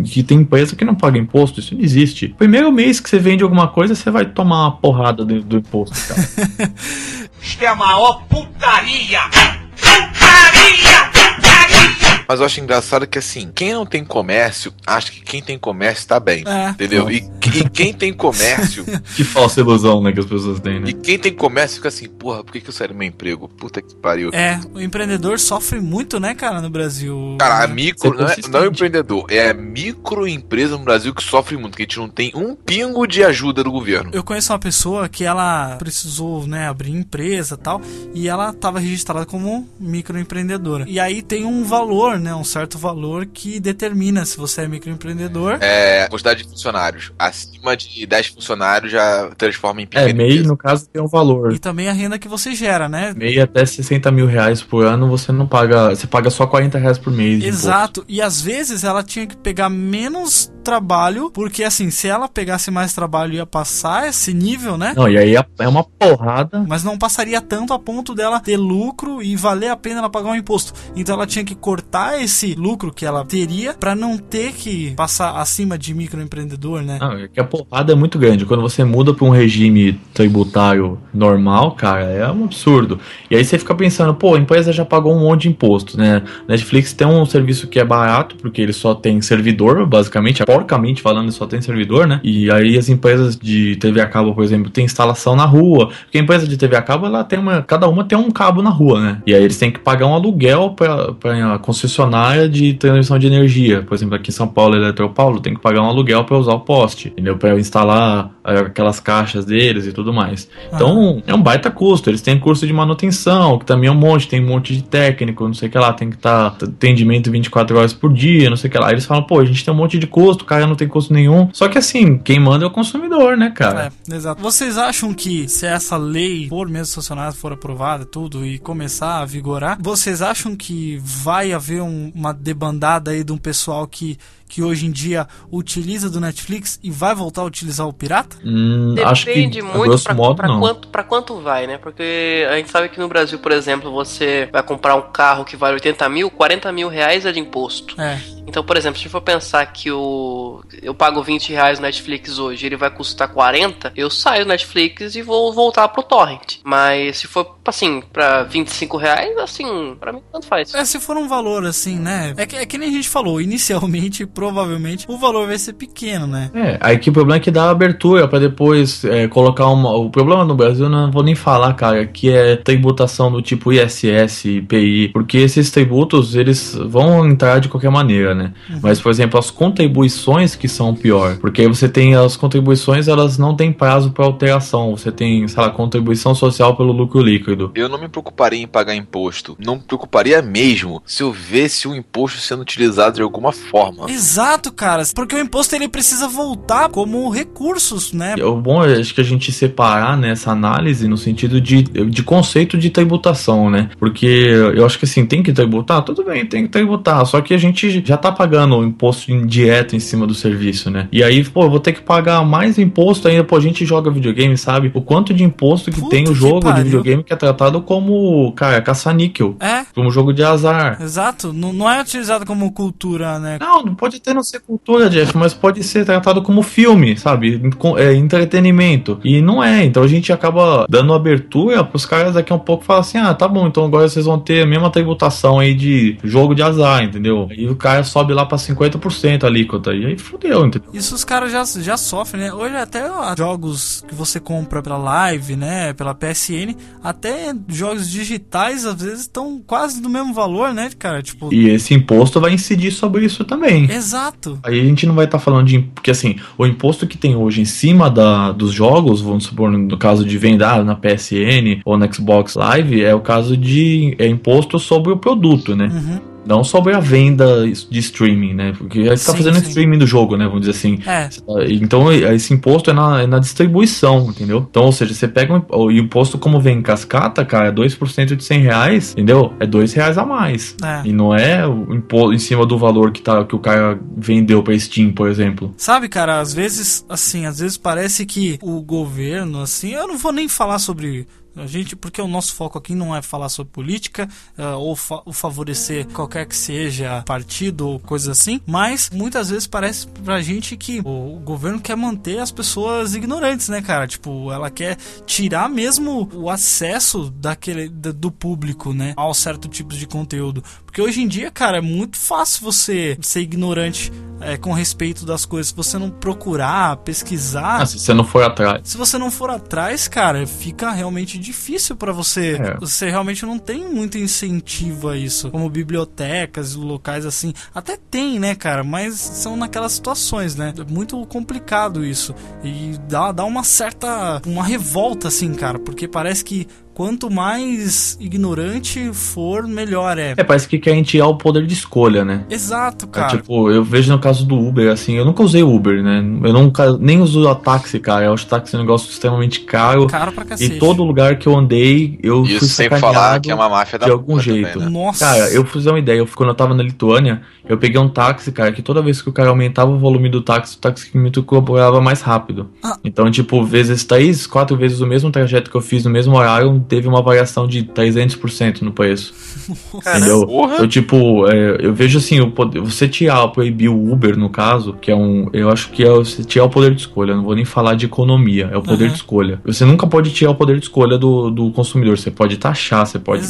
que tem empresa que não paga imposto. Isso não existe. Primeiro mês que você vende alguma coisa, você vai tomar uma porrada do, do imposto, cara. Isto é a maior putaria! Putaria! Mas eu acho engraçado que assim, quem não tem comércio, acha que quem tem comércio tá bem. É. Entendeu? E, e quem tem comércio, que falsa ilusão, né, que as pessoas têm, né? e quem tem comércio fica assim, porra, por que, que eu saí do meu emprego? Puta que pariu. É, o empreendedor sofre muito, né, cara, no Brasil. Cara, a micro, não é, não é o empreendedor, é a microempresa no Brasil que sofre muito, que a gente não tem um pingo de ajuda do governo. Eu conheço uma pessoa que ela precisou, né, abrir empresa e tal, e ela estava registrada como microempreendedora. E aí tem um valor, né, um certo valor que determina se você é microempreendedor. É, quantidade de funcionários. Acima de 10 funcionários já transforma em É, pequena MEI, no caso, tem um valor. E também a renda que você gera, né? MEI até 60 mil reais por ano, você não paga. Você paga só 40 reais por mês. Exato. E às vezes ela tinha que pegar menos trabalho, porque assim, se ela pegasse mais trabalho ia passar esse nível, né? Não, e aí é é uma porrada. Mas não passaria tanto a ponto dela ter lucro e valer a pena ela pagar um imposto. Então ela tinha que cortar esse lucro que ela teria pra não ter que passar acima de microempreendedor, né? Não, é que a porrada é muito grande. Quando você muda pra um regime tributário normal, cara, é um absurdo. E aí você fica pensando, pô, a empresa já pagou um monte de imposto, né? Netflix tem um serviço que é barato, porque ele só tem servidor, basicamente, porcamente falando, só tem servidor, né? E aí as empresas de TV a cabo, por exemplo, tem instalação na rua. Porque a empresa de TV a cabo, ela tem uma. Cada uma tem um cabo na rua, né? E aí eles têm que pagar um aluguel pra, pra concessionária de transmissão de energia. Por exemplo, aqui em São Paulo, Eletropaulo, tem que pagar um aluguel pra usar o poste, entendeu? Pra instalar é, aquelas caixas deles e tudo mais. Então, é um baita custo. Eles têm curso de manutenção, que também é um monte, tem um monte de técnico, não sei o que lá, tem que estar atendimento 24 horas por dia, não sei o que lá. Eles falam, pô, a gente tem um monte de custo, o cara não tem custo nenhum. Só que assim, quem manda é o consumidor, né, cara? É, exato. Vocês acham que se essa lei for mesmo sancionada, for aprovada, tudo, e começar a vigorar, vocês acham que vai haver um- uma debandada aí de um pessoal que, que hoje em dia utiliza do Netflix e vai voltar a utilizar o pirata? Hum, acho que, Depende a muito grosso pra, modo, pra não. quanto, pra quanto vai, né? Porque a gente sabe que no Brasil, por exemplo, você vai comprar um carro que vale 80 mil, 40 mil reais é de imposto. É. Então, por exemplo, se for pensar que o eu pago 20 reais no Netflix hoje, ele vai custar 40, eu saio do Netflix e vou voltar pro torrent. Mas se for assim, pra 25 reais, assim, pra mim tanto faz. É, se for um valor assim, né? É que, é que nem a gente falou, inicialmente, provavelmente, o valor vai ser pequeno, né? É, aí que o problema é que dá abertura pra depois é, colocar uma. O problema no Brasil, eu não vou nem falar, cara, que é tributação do tipo ISS, IPI, porque esses tributos, eles vão entrar de qualquer maneira, né? Mas, por exemplo, as contribuições que são pior, porque aí você tem as contribuições, elas não têm prazo pra alteração, você tem, sei lá, contribuição social pelo lucro líquido. Eu não me preocuparia em pagar imposto. Não me preocuparia mesmo se eu visse o imposto sendo utilizado de alguma forma. Exato, cara, porque o imposto ele precisa voltar como recursos, né? O bom é acho que a gente separar nessa análise no sentido de, de conceito de tributação, né? Porque eu acho que assim, tem que tributar, tudo bem, tem que tributar, só que a gente já tá pagando o imposto indireto em cima do serviço, né? E aí, pô, eu vou ter que pagar mais imposto ainda, pô, a gente joga videogame, sabe? O quanto de imposto que Puta tem o jogo de videogame que é tratado como, cara, caça-níquel, É, como jogo de azar. exato. Não, não é utilizado como cultura, né? Não, não pode até não ser cultura, Jeff, mas pode ser tratado como filme, sabe? É, entretenimento. E não é, então a gente acaba dando abertura pros caras daqui a um pouco falar assim: ah, tá bom, então agora vocês vão ter a mesma tributação aí de jogo de azar, entendeu? Aí o cara sobe lá pra 50% a alíquota, e aí fudeu, entendeu? Isso os caras já, já sofrem, né? Hoje até ó, jogos que você compra pela Live, né? Pela PSN, até jogos digitais às vezes estão quase do mesmo valor, né, cara? Tipo, E esse imposto vai incidir sobre isso também. exato. Aí a gente não vai estar falando de. Porque assim, o imposto que tem hoje em cima da, dos jogos, vamos supor, no caso de venda na PSN ou no Xbox Live, é o caso de é imposto sobre o produto, né? Uhum. Não sobre a venda de streaming, né? Porque você tá Sim, fazendo sim. streaming do jogo, né? Vamos dizer assim. É, Então esse imposto é na, é na distribuição, entendeu? Então, ou seja, você pega um, o imposto como vem em cascata, cara, é 2% de 100 reais, entendeu? É 2 reais a mais. é. E não é o imposto em cima do valor que, tá, que o cara vendeu pra Steam, por exemplo. Sabe, cara, às vezes, assim, às vezes parece que o governo, assim, eu não vou nem falar sobre a gente, porque o nosso foco aqui não é falar sobre política ah, ou, fa ou favorecer qualquer que seja partido ou coisa assim, mas muitas vezes parece pra gente que o, o governo quer manter as pessoas ignorantes, né, cara? Tipo, ela quer tirar mesmo o acesso daquele da- do público, né, ao certo tipo de conteúdo. Porque hoje em dia, cara, é muito fácil você ser ignorante é, com respeito das coisas. Se você não procurar, pesquisar, Ah, se você não for atrás. se você não for atrás, cara, fica realmente difícil pra você. É. Você realmente não tem muito incentivo a isso, como bibliotecas, locais assim. Até tem, né, cara, mas são naquelas situações, né? É muito complicado isso. E dá, dá uma certa uma revolta assim, cara, porque parece que quanto mais ignorante for, melhor é. É, parece que quer tirar o poder de escolha, né? Exato, É, cara. tipo, eu vejo no caso do Uber, assim, eu nunca usei Uber, né? Eu nunca nem uso a táxi, cara. Eu acho táxi um negócio extremamente caro. Caro pra cacete. E todo lugar que eu andei, eu fui Isso sem sacaneado falar que é uma máfia da de algum jeito. também, né? Nossa. Cara, eu fiz uma ideia. Eu, quando eu tava na Lituânia, eu peguei um táxi, cara, que toda vez que o cara aumentava o volume do táxi, o táxi me cobrava mais rápido. Ah. Então, tipo, vezes três, quatro vezes o mesmo trajeto que eu fiz no mesmo horário, teve uma variação de 300% no preço. Entendeu? Porra. Eu, tipo, é, eu vejo assim, poder, você tirar, proibir o Uber, no caso, que é um. Eu acho que é você tirar o poder de escolha. eu Não vou nem falar de economia, é o poder Uhum. de escolha. Você nunca pode tirar o poder de escolha do, do consumidor. Você pode taxar, você pode.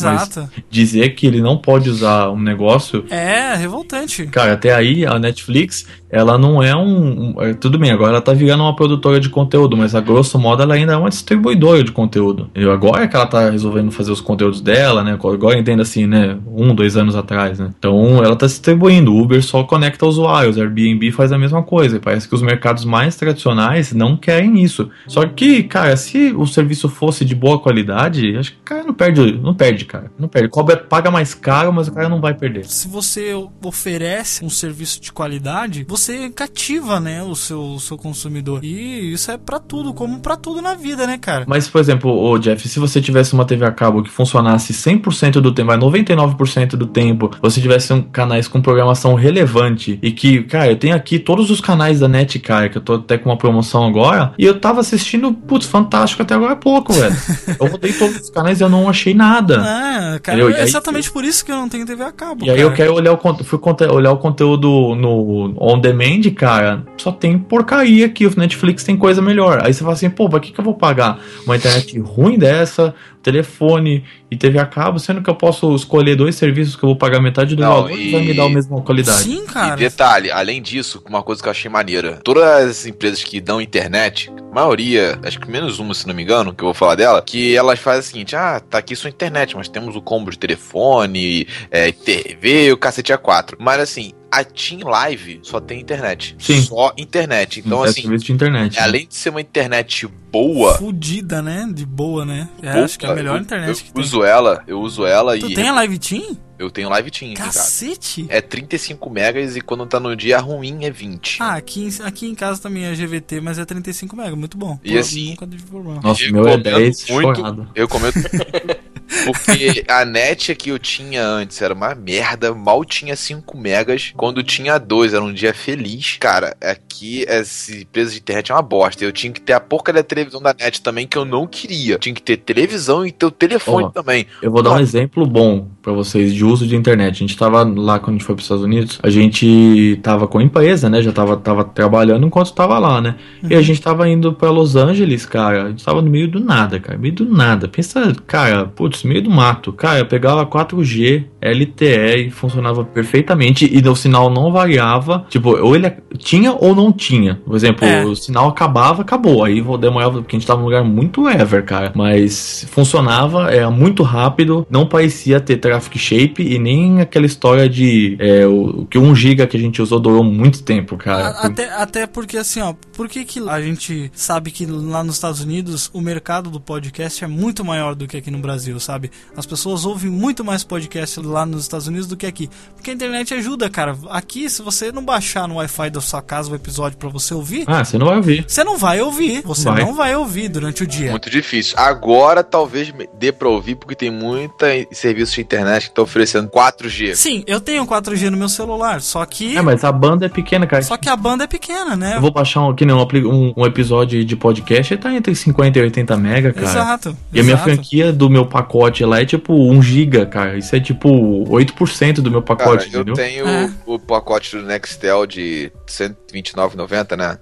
Dizer que ele não pode usar um negócio. É, revoltante. Cara, até aí a Netflix, ela não é um. é, tudo bem, agora ela tá virando uma produtora de conteúdo, mas a grosso modo ela ainda é uma distribuidora de conteúdo. E agora é que ela tá resolvendo fazer os conteúdos dela, né? Agora entendo assim, né? Um, dois anos atrás, né? Então ela tá distribuindo. O Uber só conecta usuários, Airbnb faz a mesma coisa. E parece que os mercados mais tradicionais não querem isso. Só que, cara, se o serviço fosse de boa qualidade, acho que o cara não perde, não perde, cara. Não perde. Cobra, paga mais caro, mas o cara não vai perder. Se você oferece um serviço de qualidade, você você cativa, né, o seu, o seu consumidor. E isso é pra tudo, como pra tudo na vida, né, cara? Mas, por exemplo, ô Jeff, se você tivesse uma TV a cabo que funcionasse 100% do tempo, vai 99% do tempo, você tivesse um canais com programação relevante e que, cara, eu tenho aqui todos os canais da NET, cara, que eu tô até com uma promoção agora, e eu tava assistindo, putz, fantástico até agora há pouco, velho. eu rodei todos os canais e eu não achei nada. Ah, cara, Entendeu? É aí- exatamente por isso que eu não tenho TV a cabo. E aí eu cara. quero olhar o, fui olhar o conteúdo no on demand, cara, só tem porcaria aqui. O Netflix tem coisa melhor. Aí você fala assim, pô, pra que, que eu vou pagar uma internet ruim dessa, telefone e TV a cabo, sendo que eu posso escolher dois serviços que eu vou pagar metade do Não, valor e e- vai me dar a mesma qualidade. Sim, E cara. detalhe, além disso, uma coisa que eu achei maneira: todas as empresas que dão internet, a maioria, acho que menos uma, se não me engano, que eu vou falar dela, que elas fazem o seguinte: ah, tá aqui sua internet, mas temos o combo de telefone, é, TV, o cacete A4. Mas assim, a Team Live só tem internet. Sim. Só internet. Então, é assim, serviço de internet. né? além de ser uma internet boa. Fudida, né? De boa, né? É, boa, acho que é a melhor eu, internet eu que tem. uso ela, eu uso ela Tu e tem a Live Team? eu tenho Live Team, aqui, cara. Cacete! É 35 megas e quando tá no dia ruim é 20. Ah, aqui, em- aqui em casa também é GVT, mas é 35 MB, muito bom. E Pô, assim- Nunca tive problema. Nossa, Eu meu é recomendo 10 muito. chorado. Eu comento. Porque a net que eu tinha antes era uma merda, mal tinha 5 megas. Quando tinha 2, era um dia feliz. Cara, aqui essa empresa de internet é uma bosta. Eu tinha que ter a porca da televisão da net também, que eu não queria. Tinha que ter televisão e ter o telefone Ó, também. Eu vou dar um exemplo bom pra vocês de uso de internet. A gente tava lá quando a gente foi pros Estados Unidos, a gente tava com a empresa, né? Já tava, tava trabalhando enquanto tava lá, né? E a gente tava indo pra Los Angeles, cara. A gente tava no meio do nada, cara. Meio do nada. Pensa, cara, putz, meio do mato. Cara, eu pegava 4G, LTE e funcionava perfeitamente. E o sinal não variava. Tipo, ou ele tinha ou não tinha. Por exemplo, É. o sinal acabava, acabou. Aí vou demorava, porque a gente tava num lugar muito ever, cara. Mas funcionava, era muito rápido, não parecia ter traffic shape e nem aquela história de é, o, que 1 GB que a gente usou durou muito tempo, cara. A- Até, até porque assim, ó, por que, que a gente sabe que lá nos Estados Unidos o mercado do podcast é muito maior do que aqui no Brasil, sabe? As pessoas ouvem muito mais podcast lá nos Estados Unidos do que aqui. Porque a internet ajuda, cara. Aqui, se você não baixar no Wi-Fi da sua casa o episódio pra você ouvir, Ah, você não vai ouvir. você não vai ouvir. Você Vai. não vai ouvir durante o dia. Muito difícil. Agora talvez dê pra ouvir, porque tem muita serviço de internet que tá oferecendo 4G. Sim, eu tenho 4G no meu celular, só que. É, mas a banda é pequena, cara. Só que a banda é pequena, né? Eu vou baixar um, que nem um, um, episódio de podcast, ele tá entre 50 e 80 mega, cara. Exato. E a minha exato. franquia do meu pacote lá é tipo 1 giga, cara. Isso é tipo 8% do meu Cara, pacote, eu entendeu? tenho É. o, o pacote do Nextel de 129,90, né?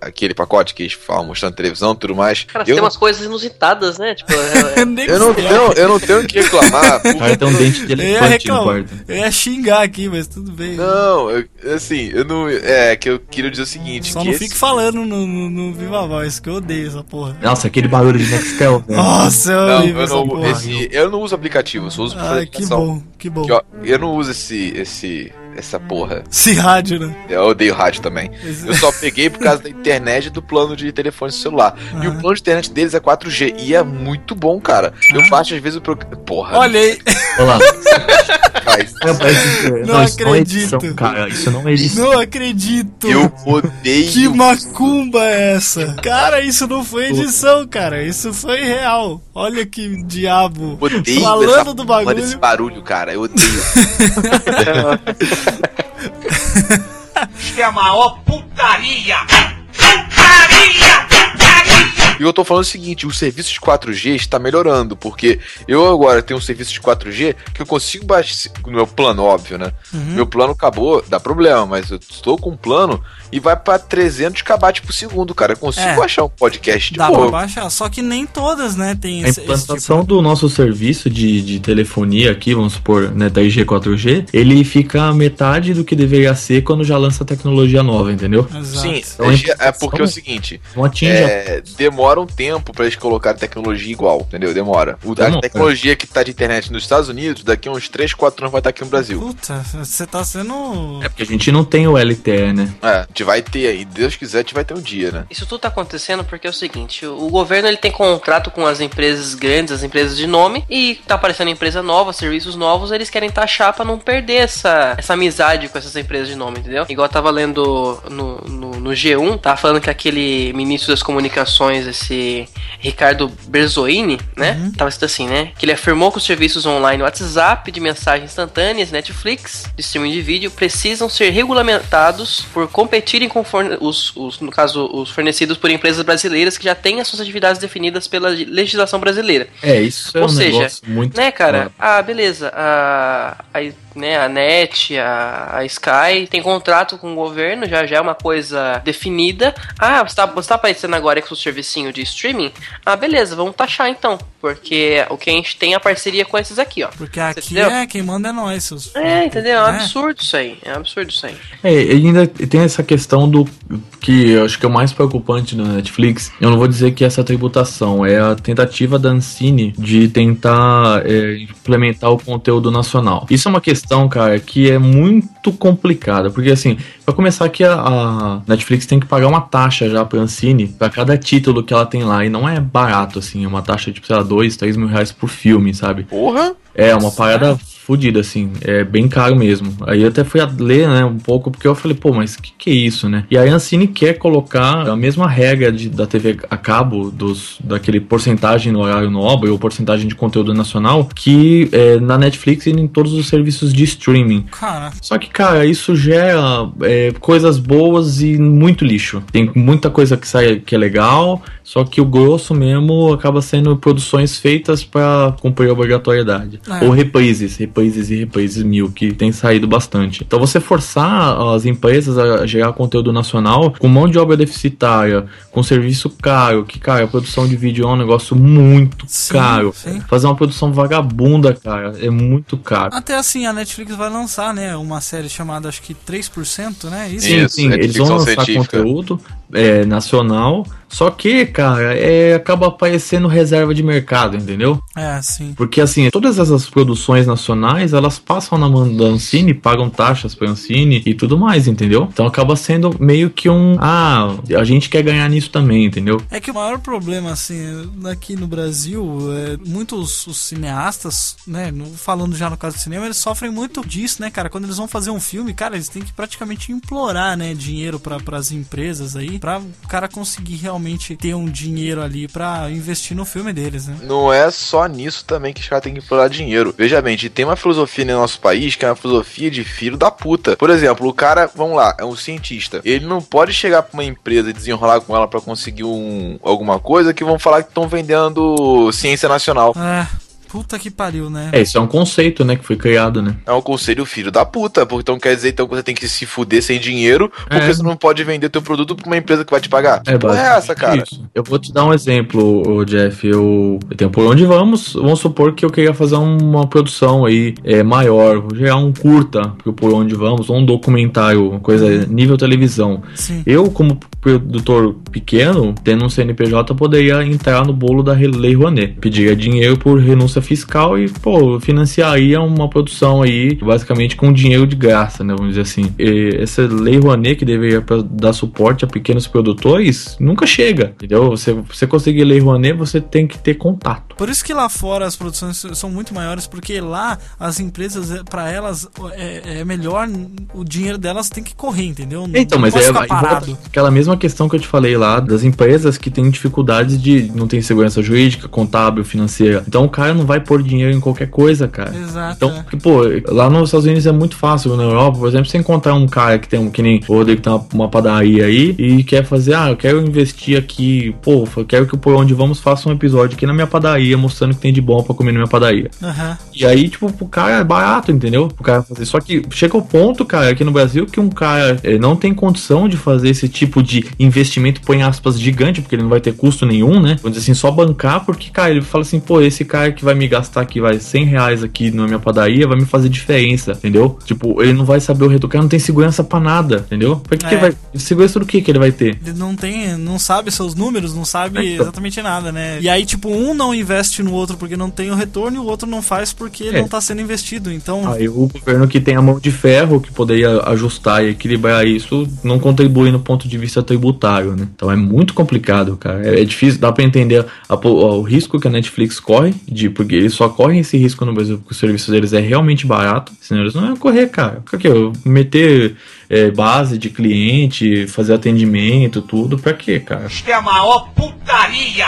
Aquele pacote que eles falam mostrando televisão e tudo mais. Cara, você eu, tem não, umas coisas inusitadas, né? Tipo, é- é- eu, não tenho, eu não tenho o que reclamar. O cara tem um dente de Eu ia, elefante no quarto. eu ia xingar aqui, mas tudo bem. Não, eu- assim, eu não. É, que eu queria dizer o seguinte: Só que não esse- fique falando no, no, no Viva Voz, que eu odeio essa porra. Nossa, aquele barulho de Nextel, velho. Nossa, eu Não, eu não, esse, eu não uso aplicativo, eu só uso Ai, que bom, que bom. Que, ó, eu não uso esse, esse, essa porra. Esse rádio, né? Eu odeio rádio também. Eu só peguei por causa da internet e do plano de telefone celular. E o Ah. plano de internet deles é 4G. E é muito bom, cara. Eu faço às vezes o programa. Porra, Olha aí, Olha lá. faz. Não é edição, acredito. cara. Isso não é edição. não acredito. Eu odeio. Que macumba é essa? Cara, isso não foi edição, cara. Isso foi real. Olha que diabo. Odeio Falando essa do bagulho. desse barulho, cara. Eu odeio. Isso que é a maior putaria! Putaria! E eu tô falando o seguinte, o serviço de 4G está melhorando, porque eu agora tenho um serviço de 4G que eu consigo baixar no meu plano, óbvio, né? Uhum. Meu plano acabou, dá problema, mas eu estou com um plano e vai pra 300 kb por segundo, cara. Eu consigo É. baixar um podcast de Dá pra boa. baixar, só que nem todas, né, tem A esse, esse implantação tipo. do nosso serviço de, de telefonia aqui, vamos supor, né, 3G, 4G, ele fica a metade do que deveria ser quando já lança tecnologia nova, entendeu? Exato. Sim, Então, é, é porque é o seguinte, Não atinge é, demora demora um tempo pra eles colocarem tecnologia igual, entendeu? Demora. O, a tecnologia que tá de internet nos Estados Unidos, daqui a uns 3, 4 anos vai estar aqui no Brasil. Puta, você tá sendo. É porque a gente não tem o LTE, né? É, a gente vai ter aí. Deus quiser, a gente vai ter um dia, né? Isso tudo tá acontecendo porque é o seguinte, o governo ele tem contrato com as empresas grandes, as empresas de nome, e tá aparecendo empresa nova, serviços novos, eles querem taxar pra não perder essa, essa amizade com essas empresas de nome, entendeu? Igual eu tava lendo no, no, no G1, tava falando que aquele ministro das comunicações, esse Ricardo Berzoini, né? Tava escrito assim, né? Que ele afirmou que os serviços online WhatsApp de mensagens instantâneas, Netflix, de streaming de vídeo, precisam ser regulamentados por competirem com os, os, no caso, os fornecidos por empresas brasileiras que já têm as suas atividades definidas pela legislação brasileira. É, isso é Ou um seja, muito. Né, cara? Ah, beleza. A, a, né, a NET, a, a Sky tem contrato com o governo, já já é uma coisa definida. Ah, você tá, você tá aparecendo agora com o servicinho de streaming? Ah, beleza, vamos taxar então. Porque o que a gente tem é a parceria com esses aqui, ó. Porque aqui entendeu? é quem manda é nós, seus. É, entendeu? É um É. absurdo isso aí. É um absurdo isso aí. É, e ainda tem essa questão do que eu acho que é o mais preocupante no Netflix. Eu não vou dizer que essa tributação é a tentativa da Ancine de tentar é, implementar o conteúdo nacional. Isso é uma questão, cara, que é muito complicada, porque assim, pra começar que a, a Netflix tem que pagar uma taxa já pra Ancine pra cada título que ela tem lá e não é barato assim, é uma taxa de, sei lá, 2, 3 mil reais por filme, sabe? Porra! É, uma parada fodida, assim. É bem caro mesmo. Aí eu até fui ler, né, um pouco, porque eu falei, pô, mas que que é isso, né? E aí a Ancine quer colocar a mesma regra de, da TV a cabo, dos, daquele porcentagem no horário nobre, ou porcentagem de conteúdo nacional, que é, na Netflix e em todos os serviços de streaming. Cara, Só que, cara, isso gera é, coisas boas e muito lixo. Tem muita coisa que sai que é legal, só que o grosso mesmo acaba sendo produções feitas pra cumprir a obrigatoriedade. É. Ou reprises, reprises e reprises mil, que tem saído bastante. Então você forçar as empresas a gerar conteúdo nacional com mão de obra deficitária, com serviço caro, que, cara, a produção de vídeo é um negócio muito Sim, caro. sim. Fazer uma produção vagabunda, cara, é muito caro. até assim a Netflix vai lançar, né? Uma série chamada, acho que 3%, né? Isso. Sim, Isso, sim, é de eles vão lançar científica. conteúdo é, nacional, só que, cara, é, acaba aparecendo reserva de mercado, entendeu? É, sim. Porque, assim, todas essas produções nacionais, elas passam na mão da Ancine, pagam taxas pra Ancine e tudo mais, entendeu? Então acaba sendo meio que um, ah, a gente quer ganhar nisso também, entendeu? É que o maior problema, assim, aqui no Brasil, é, muitos os cineastas, né, falando já no caso do cinema, eles sofrem muito disso, né, cara? Quando eles vão fazer um filme, cara, eles têm que praticamente implorar, né, dinheiro para as empresas aí, pra o cara conseguir realmente ter um dinheiro ali pra investir no filme deles, né? Não é só nisso também que os caras têm que implorar dinheiro. Veja bem, a gente tem uma filosofia no nosso país que é uma filosofia de filho da puta. Por exemplo, o cara, vamos lá, é um cientista. Ele não pode chegar pra uma empresa e desenrolar com ela pra conseguir um, alguma coisa que vão falar que estão vendendo ciência nacional. É, puta que pariu, né? É, isso é um conceito, né, que foi criado, né? É um conselho filho da puta. porque Então quer dizer então que você tem que se fuder sem dinheiro porque É. você não pode vender teu produto pra uma empresa que vai te pagar. É, Porra é essa, cara? isso. Eu vou te dar um exemplo, Jeff. Eu, eu tenho por onde vamos. Vamos supor que eu queria fazer uma produção aí é, maior, vou gerar um curta pro por onde vamos, ou um documentário, uma coisa nível televisão. Sim. Eu, como produtor pequeno, tendo um CNPJ, poderia entrar no bolo da Lei Rouanet. Pediria dinheiro por renúncia fiscal e, pô, financiaria uma produção aí, basicamente com dinheiro de graça, né? Vamos dizer assim. E essa Lei Rouanet, que deveria dar suporte a pequenos produtores, nunca chega, entendeu? Você, você conseguir Lei Rouanet, você tem que ter contato. Por isso que lá fora as produções são muito maiores, porque lá as empresas, é, pra elas, é, é melhor, o dinheiro delas tem que correr, entendeu? Não- Então, mas é aquela mesma questão que eu te falei lá das empresas que têm dificuldades de não ter segurança jurídica, contábil, financeira. Então o cara não vai pôr dinheiro em qualquer coisa, cara. Exato. Então, é. porque, pô, lá nos Estados Unidos é muito fácil. Na Europa, por exemplo, você encontrar um cara que tem um, que nem o Rodrigo que tem uma, uma padaria aí e quer fazer, ah, eu quero investir aqui, pô, eu quero que o Por Onde Vamos faça um episódio aqui na minha padaria mostrando o que tem de bom pra comer na minha padaria. Aham. E aí, tipo, o cara é barato, entendeu? O cara fazer. Só que chega o ponto, cara, aqui no Brasil que um cara eh, não tem condição de fazer esse tipo de investimento, põe aspas, gigante, porque ele não vai ter custo nenhum, né? Vamos dizer assim, só bancar, porque, cara, ele fala assim, pô, esse cara que vai me gastar aqui, vai 100 reais aqui na minha padaria, vai me fazer diferença, entendeu? Tipo, ele não vai saber o retorno, o cara não tem segurança pra nada, entendeu? Pra que, que É. ele vai. Segurança do que que ele vai ter? Ele não tem, não sabe seus números, não sabe Então. exatamente nada, né? E aí, tipo, um não investe no outro porque não tem o retorno e o outro não faz porque É. não tá sendo investido. Então, Aí o governo que tem a mão de ferro, que poderia ajustar e equilibrar isso, não contribui no ponto de vista tributário, né? Então é muito complicado, cara. É, é difícil, dá pra entender a po- o risco que a Netflix corre, de, porque eles só correm esse risco no Brasil porque o serviço deles é realmente barato, senão eles não iam correr, cara. Pra quê? Eu Meter é, base de cliente, fazer atendimento, tudo, pra quê, cara? Isto é a maior putaria!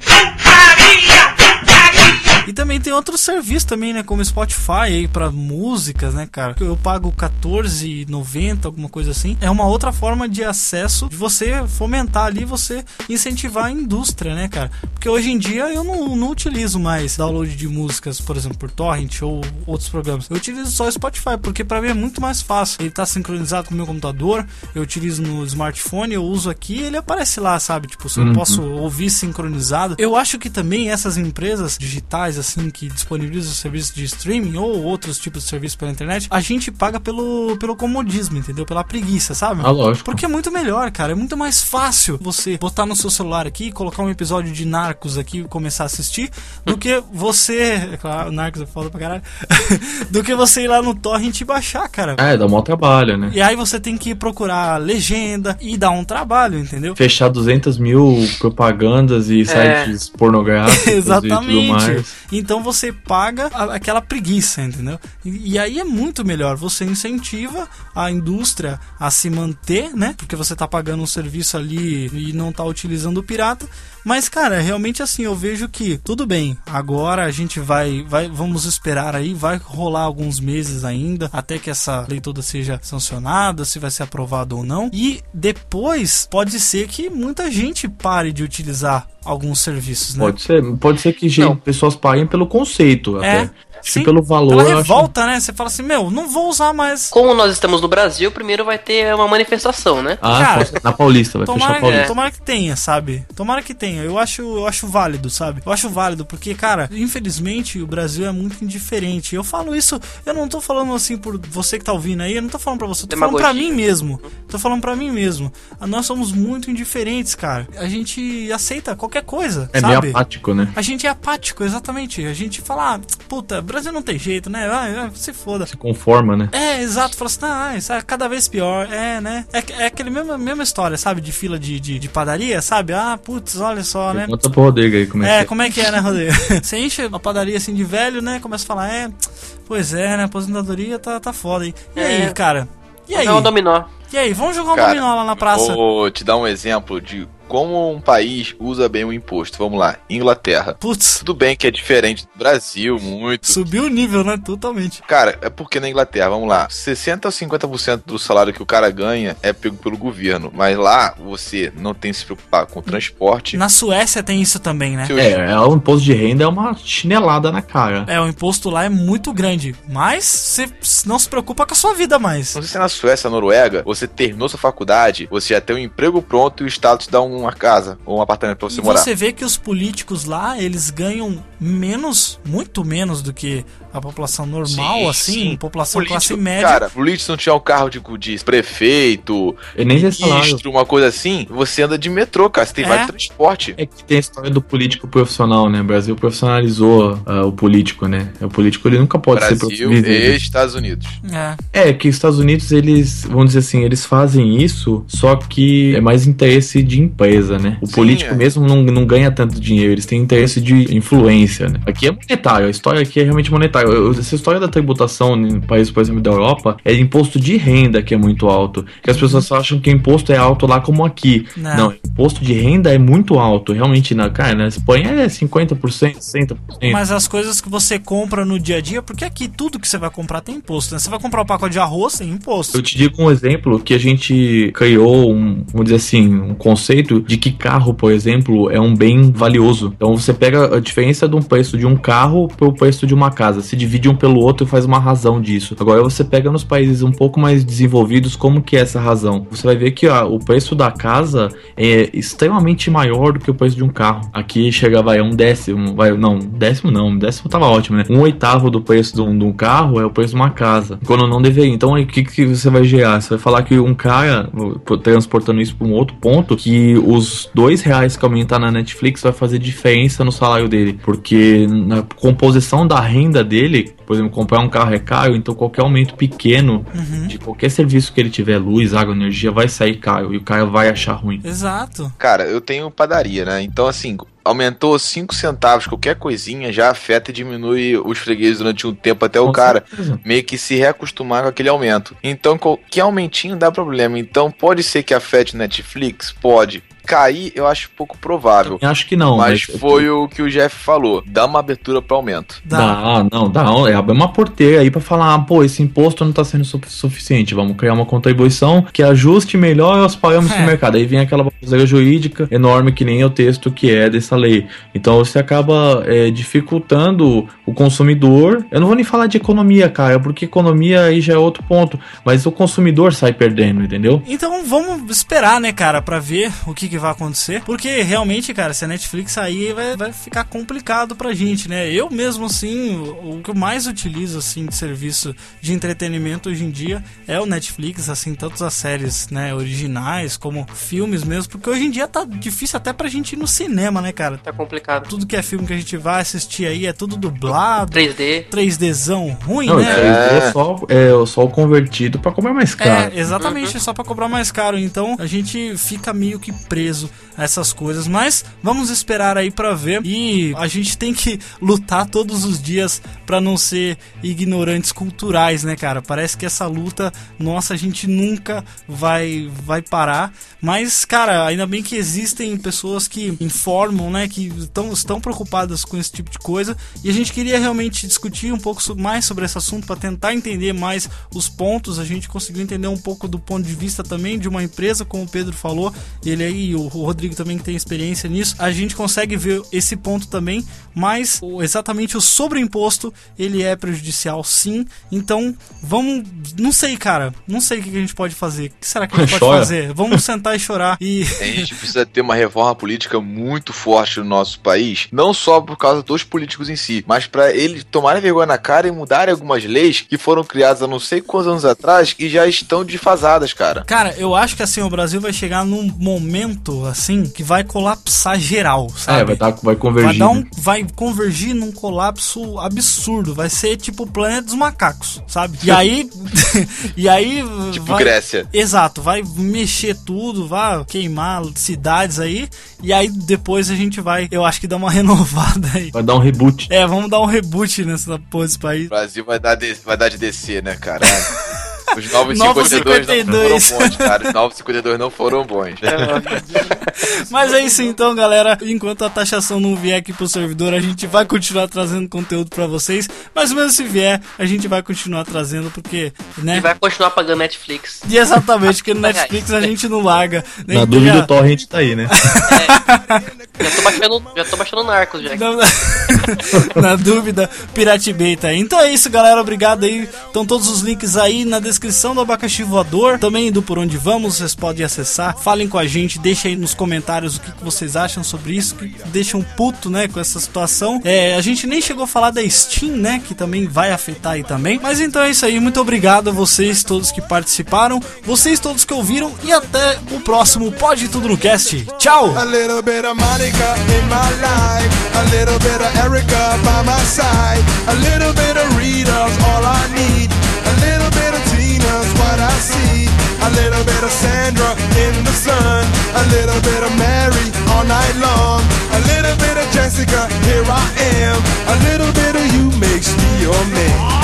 Putaria! Putaria! E também tem outros serviços também, né? Como Spotify aí pra músicas, né, cara? Eu pago R$14,90, alguma coisa assim. É uma outra forma de acesso de você fomentar ali, você incentivar a indústria, né, cara? Porque hoje em dia eu não, não utilizo mais download de músicas, por exemplo, por torrent ou outros programas. Eu utilizo só o Spotify, porque pra mim é muito mais fácil. Ele tá sincronizado com o meu computador, eu utilizo no smartphone, eu uso aqui ele aparece lá, sabe? Tipo, se eu Uhum. posso ouvir sincronizado. Eu acho que também essas empresas digitais, assim, que disponibilizam serviços de streaming ou outros tipos de serviços pela internet, a gente paga pelo, pelo comodismo, entendeu? Pela preguiça, sabe? Ah, lógico. Porque é muito melhor, cara. É muito mais fácil você botar no seu celular aqui, colocar um episódio de Narcos aqui e começar a assistir, do que você. É claro, Narcos é foda pra caralho. do que você ir lá no torrent e baixar, cara. É, dá um trabalho, né? E aí você tem que procurar legenda e dar um trabalho, entendeu? Fechar 200 mil propagandas e sites pornográficos e tudo Exatamente. mais. Então você paga a- aquela preguiça, entendeu? E, e aí é muito melhor. Você incentiva a indústria a se manter, né? Porque você tá pagando um serviço ali e não tá utilizando o pirata. Mas, cara, realmente assim, eu vejo que tudo bem. Agora a gente vai, vai, vamos esperar aí, vai rolar alguns meses ainda até que essa lei toda seja sancionada, se vai ser aprovado ou não. E depois pode ser que muita gente pare de utilizar alguns serviços, né? Pode ser, pode ser que gente, pessoas pelo conceito É, até. Sim. Se pelo valor, Pela eu acho- revolta, né? Você fala assim, meu, não vou usar mais. Como nós estamos no Brasil, primeiro vai ter uma manifestação, né? Ah, Cara, na Paulista, vai fechar Tomara, a Paulista. tomara que tenha, sabe? Tomara que tenha. Eu acho, eu acho válido, sabe? Eu acho válido, porque, cara, infelizmente o Brasil é muito indiferente. Eu falo isso, eu não tô falando assim por você que tá ouvindo aí, eu não tô falando pra você, eu tô falando pra Demagogia. mim mesmo. Tô falando pra mim mesmo. Ah, Nós somos muito indiferentes, cara. A gente aceita qualquer coisa, É sabe? meio apático, né? A gente é apático, exatamente. A gente fala, ah, puta, Brasil não tem jeito, né? Ah, se foda. Se conforma, né? É, exato. Fala assim, ah, isso é cada vez pior. É, né? É, é aquele mesmo, mesma história, sabe? De fila de, de, de padaria, sabe? Ah, putz, olha só, né? Conta pro Rodrigo aí como é, É, que é. como é que é, né, Rodrigo? Você enche a padaria assim de velho, né? Começa a falar, é, pois é, né? Aposentadoria tá, tá foda, hein? E aí, É. cara? E aí? É um dominó. E aí, vamos jogar um Cara, dominó lá na praça? Vou te dar um exemplo de como um país usa bem o imposto. Vamos lá, Inglaterra. Putz, Tudo bem que é diferente do Brasil, muito. subiu o nível, né? Totalmente. Cara, é porque na Inglaterra, vamos lá, 60 a 50% do salário que o cara ganha é pego pelo governo. Mas lá você não tem que se preocupar com transporte. Na Suécia tem isso também, né? seus- É, é, o imposto de renda é uma chinelada na cara. É, o imposto lá é muito grande. Mas você não se preocupa com a sua vida mais. Não sei se é na Suécia, na Noruega, você terminou sua faculdade, você já tem um emprego pronto e o Estado te dá uma casa ou um apartamento pra você e morar. você vê que os políticos lá, eles ganham menos, muito menos do que a população normal, Sim, assim, sim. população Político, classe média. Cara, político não tinha um carro de, de prefeito, E nem ministro, uma coisa assim, você anda de metrô, cara. Você tem É. vários transporte. É que tem a história do político profissional, né? O Brasil profissionalizou ah, o político, né? O político ele nunca pode ser Brasil viver. e Estados Unidos. É. É, que os Estados Unidos, eles, vamos dizer assim, eles fazem isso, só que é mais interesse de empresa, né? O Sim, político é. mesmo não, não ganha tanto dinheiro, eles têm interesse de influência, né? Aqui é monetário, a história aqui é realmente monetária. Essa história da tributação em países, por exemplo, da Europa, é imposto de renda que é muito alto. Que as pessoas acham que imposto é alto lá como aqui. Não. Não, imposto de renda é muito alto. Realmente, na, cara, na Espanha é 50%, 60%. Mas as coisas que você compra no dia a dia, porque aqui tudo que você vai comprar tem imposto, né? Você vai comprar um pacote de arroz, tem imposto. Eu te digo um exemplo que a gente criou um, vamos dizer assim, um conceito de que carro, por exemplo, é um bem valioso. Então você pega a diferença de um preço de um carro pro preço de uma casa, se divide um pelo outro e faz uma razão disso. Agora você pega nos países um pouco mais desenvolvidos, como que é essa razão? Você vai ver que ah, o preço da casa é extremamente maior do que o preço de um carro. Aqui chega, vai, um décimo, vai, não, décimo não, décimo tava ótimo, né? Um oitavo do preço de um, de um carro é o preço de uma casa. Quando não deveria. Então aí o que, que você vai gerar? Você vai falar que um cara, transportando isso para um outro ponto, que os dois reais que aumentar na Netflix vai fazer diferença no salário dele. Porque na composição da renda dele, por exemplo, comprar um carro é caro, então qualquer aumento pequeno Uhum. de qualquer serviço que ele tiver, luz, água, energia, vai sair caro e o cara vai achar ruim. Exato. Cara, eu tenho padaria, né? Então, assim, aumentou 5 centavos, qualquer coisinha já afeta e diminui os fregueses durante um tempo até o Com cara certeza. meio que se reacostumar com aquele aumento. Então, qualquer aumentinho dá problema. Então, pode ser que afete Netflix? Pode. Cair, eu acho pouco provável. Eu Acho que não, Mas mas, foi o que o Jeff falou. Dá uma abertura para aumento. Dá. Dá, não, dá. É uma porteira aí pra falar, ah, pô, esse imposto não tá sendo su- suficiente. Vamos criar uma contribuição que ajuste melhor os parâmetros É. do mercado. Aí vem aquela baboseira jurídica enorme que nem o texto que é dessa lei. Então você acaba é, dificultando o consumidor. Eu não vou nem falar de economia, cara, porque economia aí já é outro ponto. Mas o consumidor sai perdendo, entendeu? Então vamos esperar, né, cara, pra ver o que, que vai acontecer. Porque realmente, cara, se a Netflix sair, vai, vai ficar complicado pra gente, né? Eu mesmo, assim, o, o que eu mais utilizo, assim, de serviço de entretenimento hoje em dia é o Netflix, assim, tanto as séries, né, originais como filmes mesmo. Porque hoje em dia tá difícil até pra gente ir no cinema, né, cara? Tá complicado. Tudo que é filme que a gente vai assistir aí é tudo dublado. 3D. 3Dzão ruim, Não, né? isso aí é só, é só o convertido pra cobrar mais caro. É, exatamente, só pra cobrar mais caro. Então a gente fica meio que preso a essas coisas. Mas vamos esperar aí pra ver. E a gente tem que lutar todos os dias pra não ser ignorantes culturais, né, cara? Parece que essa luta, nossa, a gente nunca vai, vai parar. Mas, cara, ainda bem que existem pessoas que informam, né, que tão, estão preocupadas com esse tipo de coisa. E a gente queria realmente discutir um pouco mais sobre esse assunto para tentar entender mais os pontos. A gente conseguiu entender um pouco do ponto de vista também de uma empresa, como o Pedro falou. Ele aí, o Rodrigo também que tem experiência nisso. A gente consegue ver esse ponto também, mas exatamente o sobreimposto ele é prejudicial, sim. Então, vamos, não sei, cara, não sei o que a gente pode fazer. O que será que a gente pode Chora. fazer? Vamos sentar e chorar e A gente precisa ter uma reforma política muito forte no nosso país, não só por causa dos políticos em si, mas para eles tomarem vergonha na cara e mudarem algumas leis que foram criadas há não sei quantos anos atrás e já estão desfasadas, cara. Cara, eu acho que assim, o Brasil vai chegar num momento assim que vai colapsar geral, sabe? É, vai, dar, vai Vai, convergir. dar um, né? vai convergir num colapso absurdo. Vai ser tipo o planeta dos macacos, sabe? E aí. e aí. Tipo vai, Grécia. Exato, vai mexer tudo, vai queimar cidades aí. E aí depois a gente vai, eu acho que dar uma renovada aí. Vai dar um reboot. É, vamos dar um reboot nessa porra desse país. O Brasil vai dar, de, vai dar de descer, né, cara? Os novos Novos 52 não 52. foram bons, cara. Os novos 52 não foram bons. Mas é isso então, galera. Enquanto a taxação não vier aqui pro servidor, a gente vai continuar trazendo conteúdo pra vocês. Mas mesmo se vier, a gente vai continuar trazendo porque, né? E vai continuar pagando Netflix. E exatamente, porque no Netflix a gente não larga. né? Na dúvida, já- o Torrent tá aí, né? Já tô baixando, já tô baixando Narcos já. Não- na dúvida, Pirate aí. Então é isso, galera. Obrigado aí. Estão todos os links aí na descrição do Abacaxi Voador. Também do Por Onde Vamos. Vocês podem acessar. Falem com a gente. Deixem aí nos comentários o que, que vocês acham sobre isso. Que deixam puto, né, com essa situação. É, a gente nem chegou a falar da Steam, né, que também vai afetar aí também. Mas então é isso aí. Muito obrigado a vocês todos que participaram. Vocês todos que ouviram. E até o próximo Pode Tudo no Cast. Tchau! A little bit of Monica in my life, a little bit of Erica by my side, a little bit of Rita's all I need, a little bit of Tina's what I see, a little bit of Sandra in the sun, a little bit of Mary all night long, a little bit of Jessica, here I am, a little bit of you makes me your man.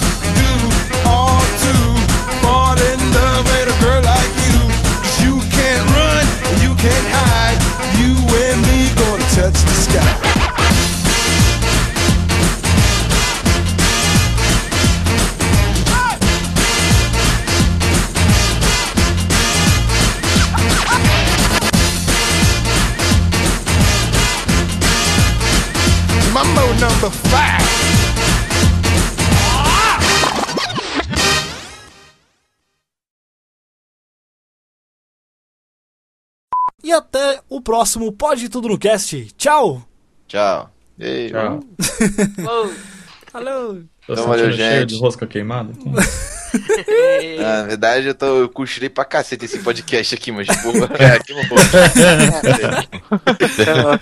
E até o próximo Pode Tudo no Cast. Tchau! Tchau. Ei, Tchau. Alô! Então, valeu, gente. de rosca queimada. Na verdade, eu, tô, eu cochilei pra cacete esse podcast aqui, mas tipo, é, aqui eu vou. Então,